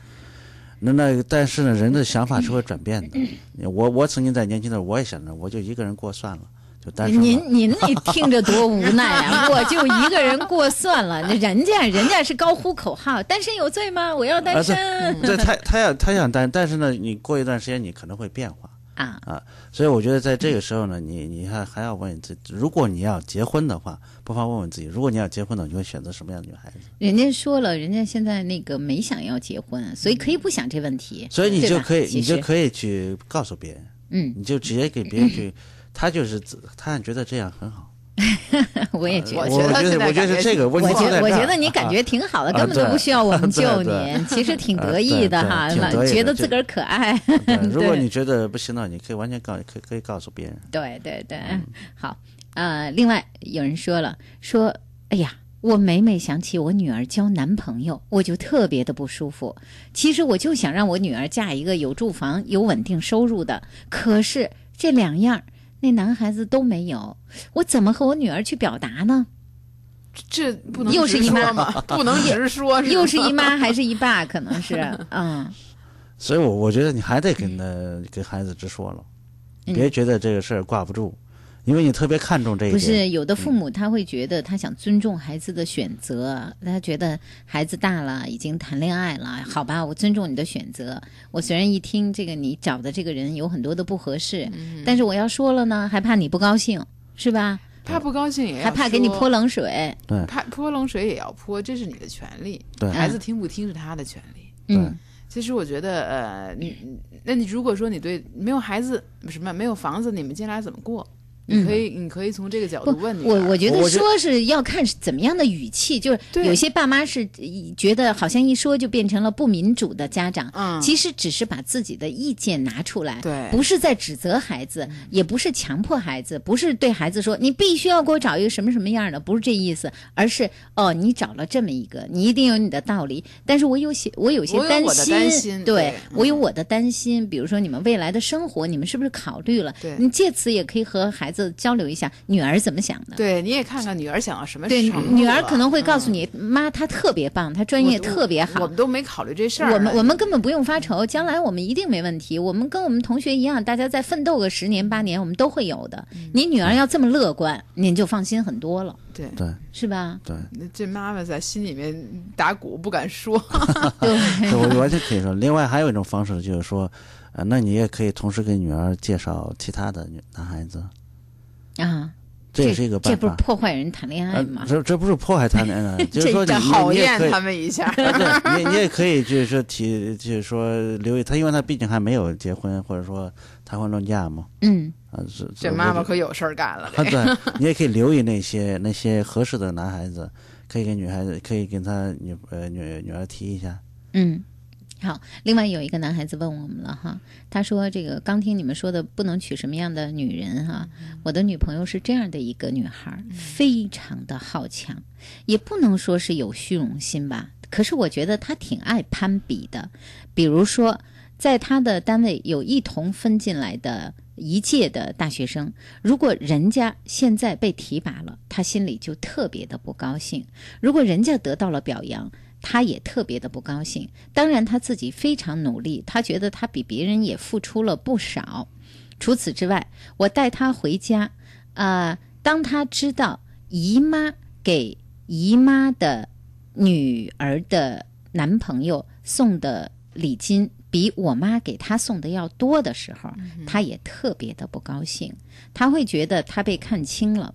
那那但是呢，人的想法是会转变的。我我曾经在年轻的时候，我也想着我就一个人过算了，就单身您。您那听着多无奈啊！我就一个人过算了，那人家人家是高呼口号，单身有罪吗？我要单身对他他要他想单，但是呢，你过一段时间你可能会变化。啊啊！所以我觉得在这个时候呢，你你还还要问你自己，如果你要结婚的话，不妨问问自己，如果你要结婚的，你会选择什么样的女孩子？人家说了，人家现在那个没想要结婚，所以可以不想这问题。所以你就可以，你就可以去告诉别人，嗯，你就直接给别人去，他就是自他觉得这样很好。我也觉得。我觉得我觉得这个问题我觉我觉得你感觉挺好的，啊根本都不需要我们 救对你，其实挺得意的哈，觉得自个儿可爱。对如果你觉得不行的，你可以完全告，可以可以告诉别人。对对对，嗯好，呃，另外有人说了，说，哎呀，我每每想起我女儿交男朋友，我就特别的不舒服。其实我就想让我女儿嫁一个有住房、有稳定收入的，可是这两样儿那男孩子都没有，我怎么和我女儿去表达呢？这不能又是姨妈直说吗？不能直说，又是吗姨妈还是姨爸？可能是，嗯，所以我我觉得你还得跟他跟孩子直说了，嗯别觉得这个事儿挂不住，因为你特别看重这一不。是有的父母他会觉得他想尊重孩子的选择，他觉得孩子大了，已经谈恋爱了，好吧，我尊重你的选择。我虽然一听这个你找的这个人有很多的不合适，但是我要说了呢，还怕你不高兴，是吧？他不高兴也要还怕给你泼冷水，对怕泼冷水也要泼，这是你的权利。对孩子听不听是他的权利。嗯，其实我觉得，呃，你，你那你如果说你对没有孩子什么没有房子，你们将来怎么过？你可以，你可以从这个角度问，你我我觉得说是要看是怎么样的语气，就是有些爸妈是呃觉得好像一说就变成了不民主的家长，嗯。其实只是把自己的意见拿出来，对。不是在指责孩子，也不是强迫孩子，不是对孩子说你必须要给我找一个什么什么样的，不是这意思，而是哦，你找了这么一个，你一定有你的道理，但是我有些我有些我有我的心，担心对对我有我的担心，比如说你们未来的生活，你们是不是考虑了？对。你借此也可以和孩子交流一下，女儿怎么想的？对，你也看看女儿想要什么对，程度女儿可能会告诉嗯你，妈，她特别棒，她专业特别好我们。都没考虑这事儿。我们我们根本不用发愁，将来我们一定没问题。我们跟我们同学一样，大家再奋斗个十年八年，我们都会有的。嗯你女儿要这么乐观，您就放心很多了，对对是吧？对，那这妈妈在心里面打鼓不敢说。对，我完全可以说。另外还有一种方式就是说，呃，那你也可以同时给女儿介绍其他的女男孩子，啊，这也是一个办法这不是。破坏人谈恋爱呃吗？这这不是破坏谈恋爱，就是说你考你也可以验他们一下。啊，对，你你也可以就是说提，就是说留意他，因为他毕竟还没有结婚，或者说谈婚论嫁嘛，嗯，啊，这这妈妈可有事儿干了。啊，对，你也可以留意那些那些合适的男孩子，可以给女孩子，可以跟他女呃女女儿提一下，嗯，好。另外有一个男孩子问我们了哈，他说：“这个刚听你们说的不能娶什么样的女人哈，我的女朋友是这样的一个女孩，非常的好强，也不能说是有虚荣心吧，可是我觉得她挺爱攀比的。比如说，在她的单位有一同分进来的。”一届的大学生，如果人家现在被提拔了，他心里就特别的不高兴；如果人家得到了表扬，他也特别的不高兴。当然，他自己非常努力，他觉得他比别人也付出了不少。除此之外，我带他回家，啊、当他知道姨妈给姨妈的女儿的男朋友送的礼金比我妈给他送的要多的时候，他也特别的不高兴，他会觉得他被看轻了。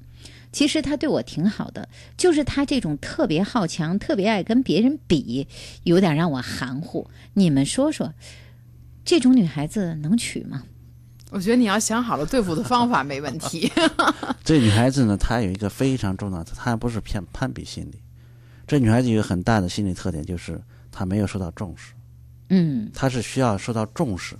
其实他对我挺好的，就是他这种特别好强、特别爱跟别人比，有点让我含糊。你们说说，这种女孩子能娶吗？我觉得你要想好了对付的方法没问题。这女孩子呢，她有一个非常重要的，她不是偏攀比心理。这女孩子有一个很大的心理特点，就是她没有受到重视，嗯她是需要受到重视，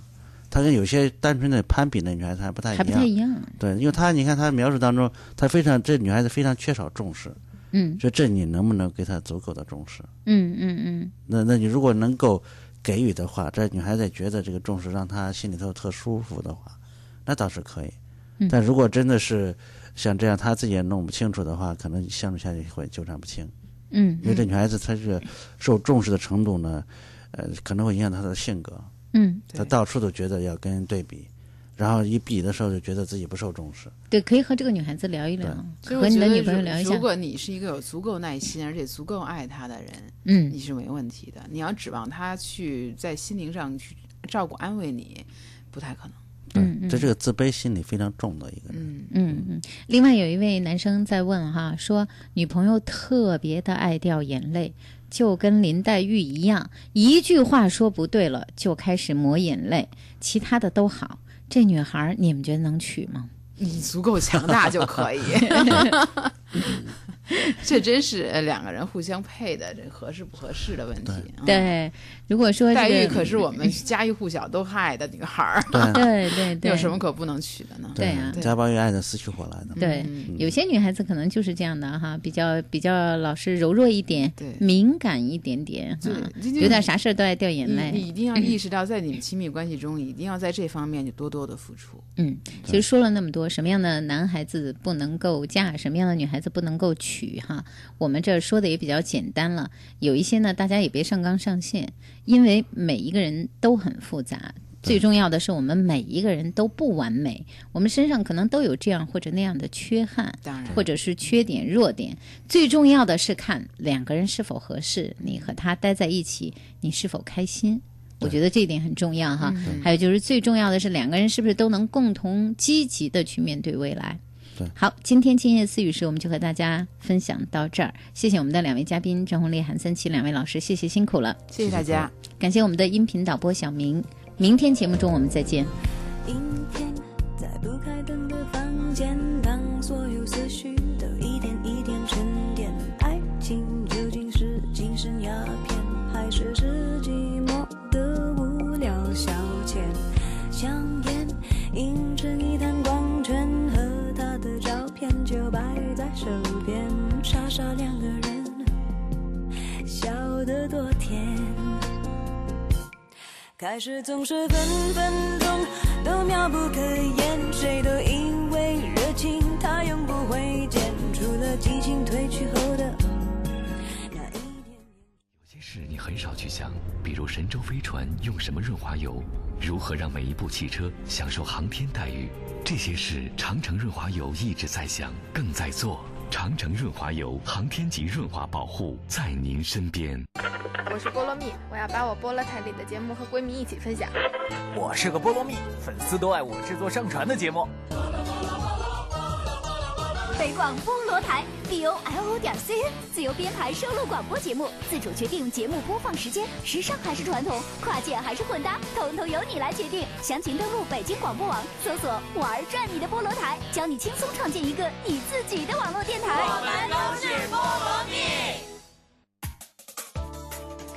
她跟有些单纯的攀比的女孩子还不太一还不太一样。对，因为她你看她描述当中，她非常这女孩子非常缺少重视，嗯所以这你能不能给她足够的重视？嗯嗯嗯那那你如果能够给予的话，这女孩子觉得这个重视让她心里头特舒服的话，那倒是可以。嗯但如果真的是像这样，她自己也弄不清楚的话，可能相处下去会纠缠不清。嗯因为这女孩子她这个受重视的程度呢，呃，可能会影响她的性格。嗯，他到处都觉得要跟人对比，然后一比的时候就觉得自己不受重视。对，可以和这个女孩子聊一聊，和你的女朋友聊一下如如。果你是一个有足够耐心而且足够爱她的人，嗯你是没问题的。你要指望她去在心灵上去照顾安慰你，不太可能。对，嗯嗯这是个自卑心理非常重的一个人。嗯，嗯嗯。另外有一位男生在问哈，说女朋友特别的爱掉眼泪，就跟林黛玉一样，一句话说不对了就开始抹眼泪，其他的都好。这女孩儿你们觉得能娶吗？你足够强大就可以。这真是两个人互相配的，这合适不合适的问题。嗯，对，如果说黛玉这个可是我们家喻户晓都爱的女孩儿，对对对 对，有什么可不能娶的呢？对啊对贾宝玉爱的死去活来的。对，嗯有些女孩子可能就是这样的哈，比较比较老是柔弱一点，对敏感一点点有点啥事儿都爱掉眼泪你。一定要意识到，在你们亲密关系中，一定要在这方面就多多的付出。嗯，其实说了那么多，什么样的男孩子不能够嫁，什么样的女孩子不能够娶哈，我们这儿说的也比较简单了。有一些呢，大家也别上纲上线，因为每一个人都很复杂。最重要的是，我们每一个人都不完美，我们身上可能都有这样或者那样的缺憾，当然，或者是缺点、弱点。最重要的是看两个人是否合适，你和他待在一起，你是否开心。我觉得这一点很重要哈。还有就是最重要的是两个人是不是都能共同积极的去面对未来。对好，今天今夜私语时我们就和大家分享到这儿，谢谢我们的两位嘉宾张红丽、韩三奇两位老师，谢谢辛苦了，谢谢大家。感谢我们的音频导播小明，明天节目中我们再见。开始总是分分钟都妙不可言，谁都以为热情它永不会减，除了激情褪去后的那一点点。有些事你很少去想，比如神舟飞船用什么润滑油，如何让每一部汽车享受航天待遇，这些事长城润滑油一直在想，更在做。长城润滑油，航天级润滑保护，在您身边。我是菠萝蜜，我要把我菠萝台里的节目和闺蜜一起分享。我是个菠萝蜜，粉丝都爱我制作上传的节目。北广菠萝台 b o l o 点 c n 自由编排收录广播节目，自主决定节目播放时间，时尚还是传统，跨界还是混搭，统统由你来决定。详情登录北京广播网，搜索“玩转你的菠萝台”，教你轻松创建一个你自己的网络电台。我们都是菠萝蜜。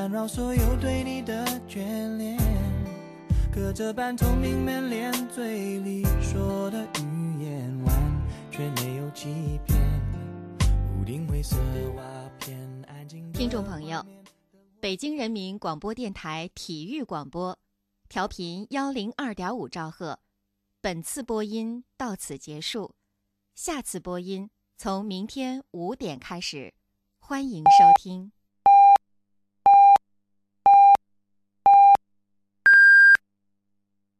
缠绕所有对你的眷恋。隔着半透明门帘，嘴里说的语言完全没有欺骗。屋顶灰色瓦片，安静。听众朋友，北京人民广播电台体育广播，调频幺零二点五兆赫。本次播音到此结束，下次播音从明天五点开始，欢迎收听。